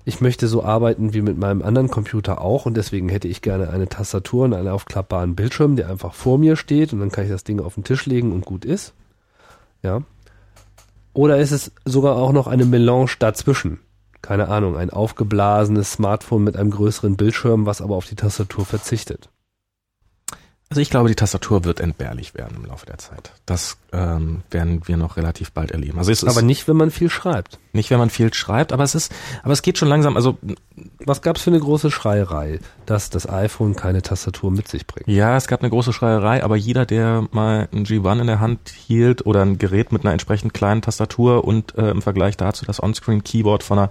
ich möchte so arbeiten wie mit meinem anderen Computer auch und deswegen hätte ich gerne eine Tastatur und einen aufklappbaren Bildschirm, der einfach vor mir steht und dann kann ich das Ding auf den Tisch legen und gut ist. Ja. Oder ist es sogar auch noch eine Melange dazwischen? Keine Ahnung, ein aufgeblasenes Smartphone mit einem größeren Bildschirm, was aber auf die Tastatur verzichtet. Also ich glaube, die Tastatur wird entbehrlich werden im Laufe der Zeit. Das ähm, werden wir noch relativ bald erleben. Also es aber ist nicht, wenn man viel schreibt. nicht, wenn man viel schreibt, aber es ist, aber es geht schon langsam. Also Was gab's für eine große Schreierei, dass das iPhone keine Tastatur mit sich bringt? ja, es gab eine große Schreierei, aber jeder, der mal ein G1 in der Hand hielt oder ein Gerät mit einer entsprechend kleinen Tastatur und äh, im Vergleich dazu das On-Screen-Keyboard von einer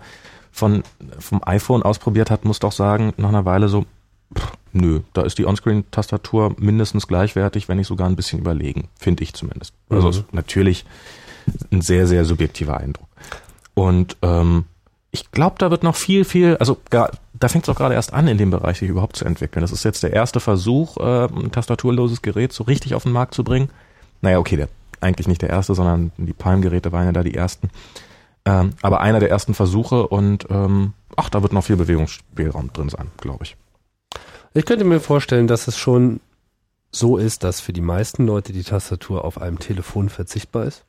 von vom iPhone ausprobiert hat, muss doch sagen, nach einer Weile so, pff, nö, da ist die On-Screen-Tastatur mindestens gleichwertig, wenn nicht sogar ein bisschen überlegen, finde ich zumindest. Also Mhm. natürlich ein sehr, sehr subjektiver Eindruck. Und ähm, ich glaube, da wird noch viel, viel, also gar, da fängt es auch gerade erst an, in dem Bereich sich überhaupt zu entwickeln. Das ist jetzt der erste Versuch, äh, ein tastaturloses Gerät so richtig auf den Markt zu bringen. Naja, okay, der, eigentlich nicht der erste, sondern die Palm-Geräte waren ja da die ersten. Ähm, aber einer der ersten Versuche und ähm, ach, da wird noch viel Bewegungsspielraum drin sein, glaube ich. Ich könnte mir vorstellen, dass es schon so ist, dass für die meisten Leute die Tastatur auf einem Telefon verzichtbar ist.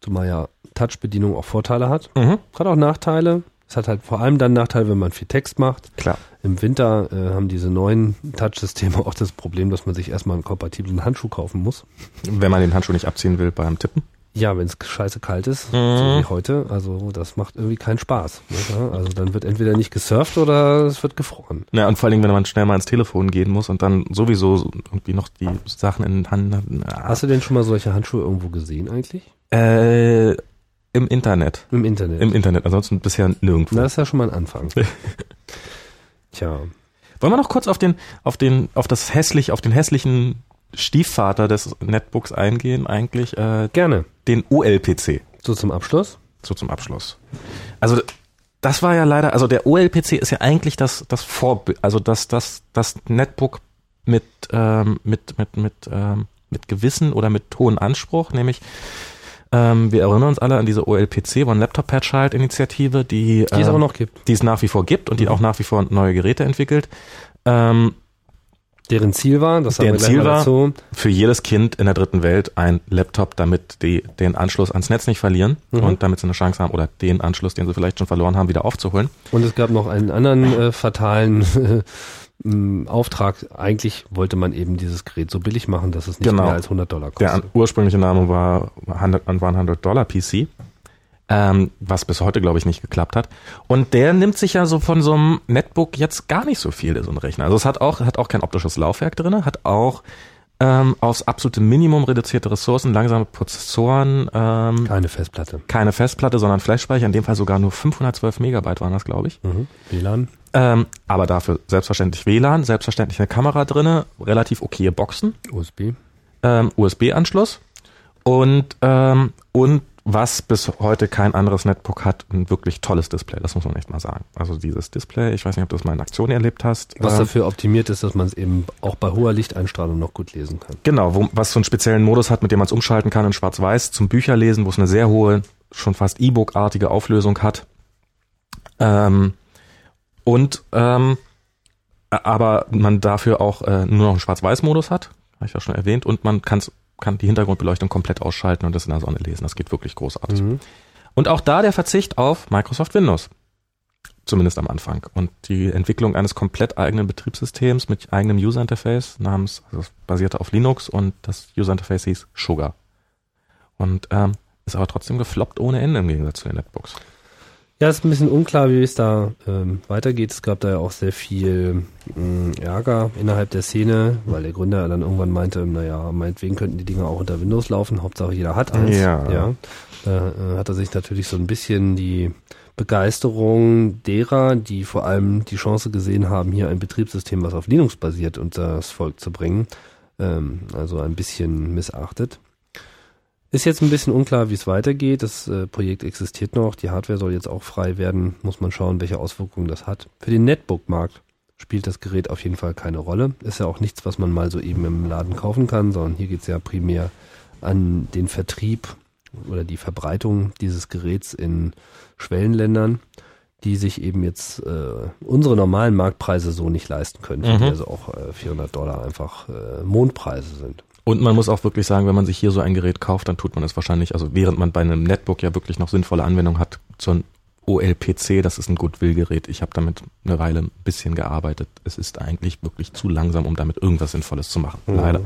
Zumal ja Touch-Bedienung auch Vorteile hat. Mhm. Hat auch Nachteile. Es hat halt vor allem dann Nachteile, wenn man viel Text macht. Klar. Im Winter äh, haben diese neuen Touch-Systeme auch das Problem, dass man sich erstmal einen kompatiblen Handschuh kaufen muss. Wenn man den Handschuh nicht abziehen will beim Tippen. Ja, wenn es scheiße kalt ist, Mhm. so wie heute, also das macht irgendwie keinen Spaß. Ne? Also dann wird entweder nicht gesurft oder es wird gefroren. Ja, und vor allem, wenn man schnell mal ins Telefon gehen muss und dann sowieso so irgendwie noch die Sachen in den Hand hat. Hast du denn schon mal solche Handschuhe irgendwo gesehen eigentlich? Äh, im Internet. Im Internet. Im Internet, ansonsten bisher nirgendwo. Na, das ist ja schon mal ein Anfang. Tja. Wollen wir noch kurz auf den, auf den, auf das hässlich, auf den hässlichen Stiefvater des Netbooks eingehen, eigentlich, äh, Gerne. den OLPC. So zum Abschluss. So zum Abschluss. Also, das war ja leider, also der OLPC ist ja eigentlich das, das Vorbild, also das, das, das Netbook mit, ähm, mit, mit, mit, ähm, mit Gewissen oder mit hohem Anspruch, nämlich, ähm, wir erinnern uns alle an diese OLPC, One Laptop Per Child Initiative, die, Die es ähm, auch noch gibt. die es nach wie vor gibt und die Mhm. auch nach wie vor neue Geräte entwickelt. Ähm, Deren Ziel war, das Deren Ziel war- dazu. für jedes Kind in der dritten Welt ein Laptop, damit die den Anschluss ans Netz nicht verlieren Mhm. und damit sie eine Chance haben oder den Anschluss, den sie vielleicht schon verloren haben, wieder aufzuholen. Und es gab noch einen anderen äh, fatalen m, Auftrag. Eigentlich wollte man eben dieses Gerät so billig machen, dass es nicht Genau. mehr als 100 Dollar Der kostet. an, ursprüngliche Name war 100, 100 Dollar PC, ähm, was bis heute, glaube ich, nicht geklappt hat. Und der nimmt sich ja so von so einem Netbook jetzt gar nicht so viel, so ein Rechner. Also es hat auch, hat auch kein optisches Laufwerk drinne, hat auch ähm, aufs absolute Minimum reduzierte Ressourcen, langsame Prozessoren, ähm, Keine Festplatte. keine Festplatte, sondern Flashspeicher, in dem Fall sogar nur 512 Megabyte waren das, glaube ich. Mhm. WLAN. Ähm, aber dafür selbstverständlich WLAN, selbstverständlich eine Kamera drinne, relativ okaye Boxen, USB. ähm, USB-Anschluss und, ähm, und was bis heute kein anderes Netbook hat, ein wirklich tolles Display, das muss man echt mal sagen. Also dieses Display, ich weiß nicht, ob du das mal in Aktion erlebt hast. Was ähm, dafür optimiert ist, dass man es eben auch bei hoher Lichteinstrahlung noch gut lesen kann. Genau, wo, was so einen speziellen Modus hat, mit dem man es umschalten kann in Schwarz-Weiß zum Bücherlesen, wo es eine sehr hohe, schon fast E-Book-artige Auflösung hat. Ähm, und ähm, aber man dafür auch äh, nur noch einen Schwarz-Weiß-Modus hat, habe ich ja schon erwähnt, und man kann's, kann die Hintergrundbeleuchtung komplett ausschalten und das in der Sonne lesen. Das geht wirklich großartig. Mhm. Und auch da der Verzicht auf Microsoft Windows. Zumindest am Anfang. Und die Entwicklung eines komplett eigenen Betriebssystems mit eigenem User Interface namens, also es basierte auf Linux und das User Interface hieß Sugar. Und ähm, ist aber trotzdem gefloppt ohne Ende im Gegensatz zu den Netbooks. Ja, ist ein bisschen unklar, wie es da ähm, weitergeht. Es gab da ja auch sehr viel mh, Ärger innerhalb der Szene, weil der Gründer dann irgendwann meinte, naja, meinetwegen könnten die Dinger auch unter Windows laufen, Hauptsache jeder hat eins. Ja. ja. Da äh, hat er sich natürlich so ein bisschen die Begeisterung derer, die vor allem die Chance gesehen haben, hier ein Betriebssystem, was auf Linux basiert, unter das Volk zu bringen, ähm, also ein bisschen missachtet. Ist jetzt ein bisschen unklar, wie es weitergeht. Das äh, Projekt existiert noch. Die Hardware soll jetzt auch frei werden. Muss man schauen, welche Auswirkungen das hat. Für den Netbook-Markt spielt das Gerät auf jeden Fall keine Rolle. Ist ja auch nichts, was man mal so eben im Laden kaufen kann, sondern hier geht es ja primär an den Vertrieb oder die Verbreitung dieses Geräts in Schwellenländern. die sich eben jetzt äh, unsere normalen Marktpreise so nicht leisten können, Mhm. die also auch äh, 400 Dollar einfach äh, Mondpreise sind. Und man muss auch wirklich sagen, wenn man sich hier so ein Gerät kauft, dann tut man es wahrscheinlich, also während man bei einem Netbook ja wirklich noch sinnvolle Anwendung hat, so ein OLPC, das ist ein Goodwill-Gerät. Ich habe damit eine Weile ein bisschen gearbeitet. Es ist eigentlich wirklich zu langsam, um damit irgendwas Sinnvolles zu machen. Mhm. Leider.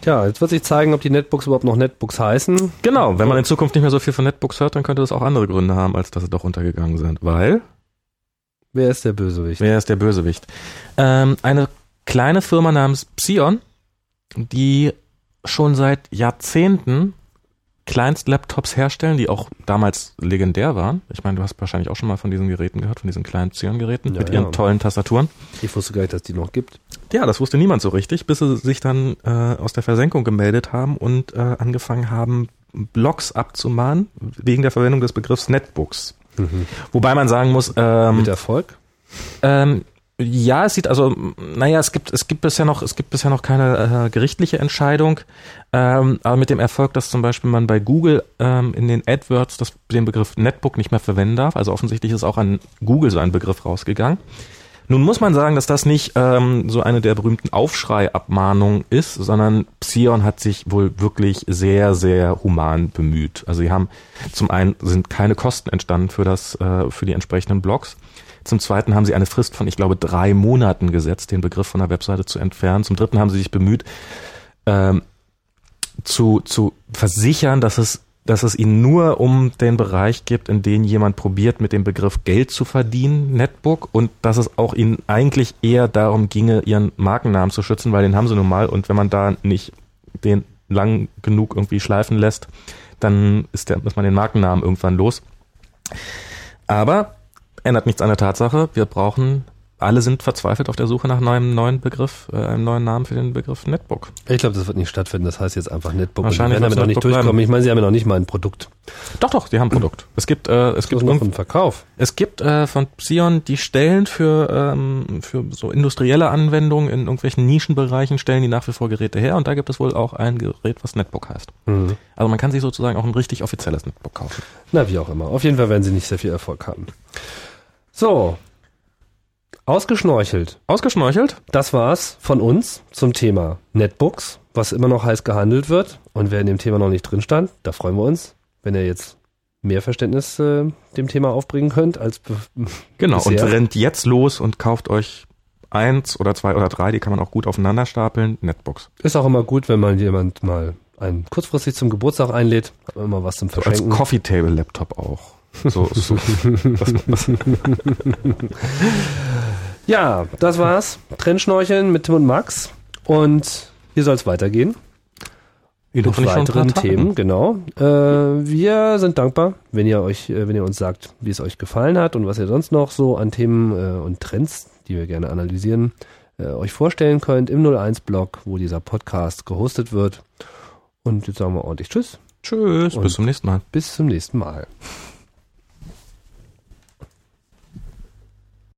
Tja, jetzt wird sich zeigen, ob die Netbooks überhaupt noch Netbooks heißen. Genau, wenn man in Zukunft nicht mehr so viel von Netbooks hört, dann könnte das auch andere Gründe haben, als dass sie doch untergegangen sind. Weil, Wer ist der Bösewicht? wer ist der Bösewicht? Ähm, eine kleine Firma namens Psion, die schon seit Jahrzehnten Kleinst-Laptops herstellen, die auch damals legendär waren. Ich meine, du hast wahrscheinlich auch schon mal von diesen Geräten gehört, von diesen kleinen Psion-Geräten Ja, mit ihren ja. tollen Tastaturen. Ich wusste gar nicht, dass die noch gibt. Ja, das wusste niemand so richtig, bis sie sich dann äh, aus der Versenkung gemeldet haben und äh, angefangen haben, Blogs abzumahnen wegen der Verwendung des Begriffs Netbooks. Wobei man sagen muss, ähm, Mit Erfolg? ähm, ja, es sieht also, naja, es gibt, es gibt bisher noch, es gibt bisher noch keine äh, gerichtliche Entscheidung, ähm, aber mit dem Erfolg, dass zum Beispiel man bei Google ähm, in den AdWords das, den Begriff Netbook nicht mehr verwenden darf, also offensichtlich ist auch an Google so ein Begriff rausgegangen. Nun muss man sagen, dass das nicht ähm, so eine der berühmten Aufschrei-Abmahnungen ist, sondern Psion hat sich wohl wirklich sehr, sehr human bemüht. Also sie haben zum einen sind keine Kosten entstanden für das, äh, für die entsprechenden Blogs. Zum zweiten haben sie eine Frist von, ich glaube, drei Monaten gesetzt, den Begriff von der Webseite zu entfernen. Zum dritten haben sie sich bemüht, ähm, zu, zu versichern, dass es, dass es ihnen nur um den Bereich gibt, in dem jemand probiert, mit dem Begriff Geld zu verdienen, Netbook, und dass es auch ihnen eigentlich eher darum ginge, ihren Markennamen zu schützen, weil den haben sie nun mal, und wenn man da nicht den lang genug irgendwie schleifen lässt, dann ist, der, ist man den Markennamen irgendwann los. Aber ändert nichts an der Tatsache, wir brauchen, alle sind verzweifelt auf der Suche nach einem neuen Begriff, äh, einem neuen Namen für den Begriff Netbook. Ich glaube, das wird nicht stattfinden. Das heißt jetzt einfach Netbook. Wahrscheinlich Und die werden damit auch nicht Netbook durchkommen. bleiben. Ich meine, sie haben ja noch nicht mal ein Produkt. Doch, doch, die haben ein Produkt. Es gibt, äh, es gibt noch einen Verkauf. Es gibt äh, von Psion, die stellen für, ähm, für so industrielle Anwendungen in irgendwelchen Nischenbereichen, stellen die nach wie vor Geräte her und da gibt es wohl auch ein Gerät, was Netbook heißt. Mhm. Also man kann sich sozusagen auch ein richtig offizielles Netbook kaufen. Na, wie auch immer. Auf jeden Fall werden sie nicht sehr viel Erfolg haben. So. Ausgeschnorchelt. Ausgeschnorchelt? Das war's von uns zum Thema Netbooks, was immer noch heiß gehandelt wird. Und wer in dem Thema noch nicht drin stand, da freuen wir uns, wenn ihr jetzt mehr Verständnis äh, dem Thema aufbringen könnt als Genau, Bisher. und rennt jetzt los und kauft euch eins oder zwei oder drei, die kann man auch gut aufeinander stapeln, Netbooks. ist auch immer gut, wenn mal jemand mal einen kurzfristig zum Geburtstag einlädt, hat man immer was zum So als Verschenken. Coffee Table Laptop auch. So, so das, das, ja, das war's. Trendschnorcheln mit Tim und Max. Und hier soll's weitergehen. in mit weiteren Themen, genau. Äh, wir sind dankbar, wenn ihr euch, äh, wenn ihr uns sagt, wie es euch gefallen hat und was ihr sonst noch so an Themen äh, und Trends, die wir gerne analysieren, äh, euch vorstellen könnt im 01-Blog, wo dieser Podcast gehostet wird. Und jetzt sagen wir ordentlich Tschüss. Tschüss, Und- bis zum nächsten Mal. Bis zum nächsten Mal.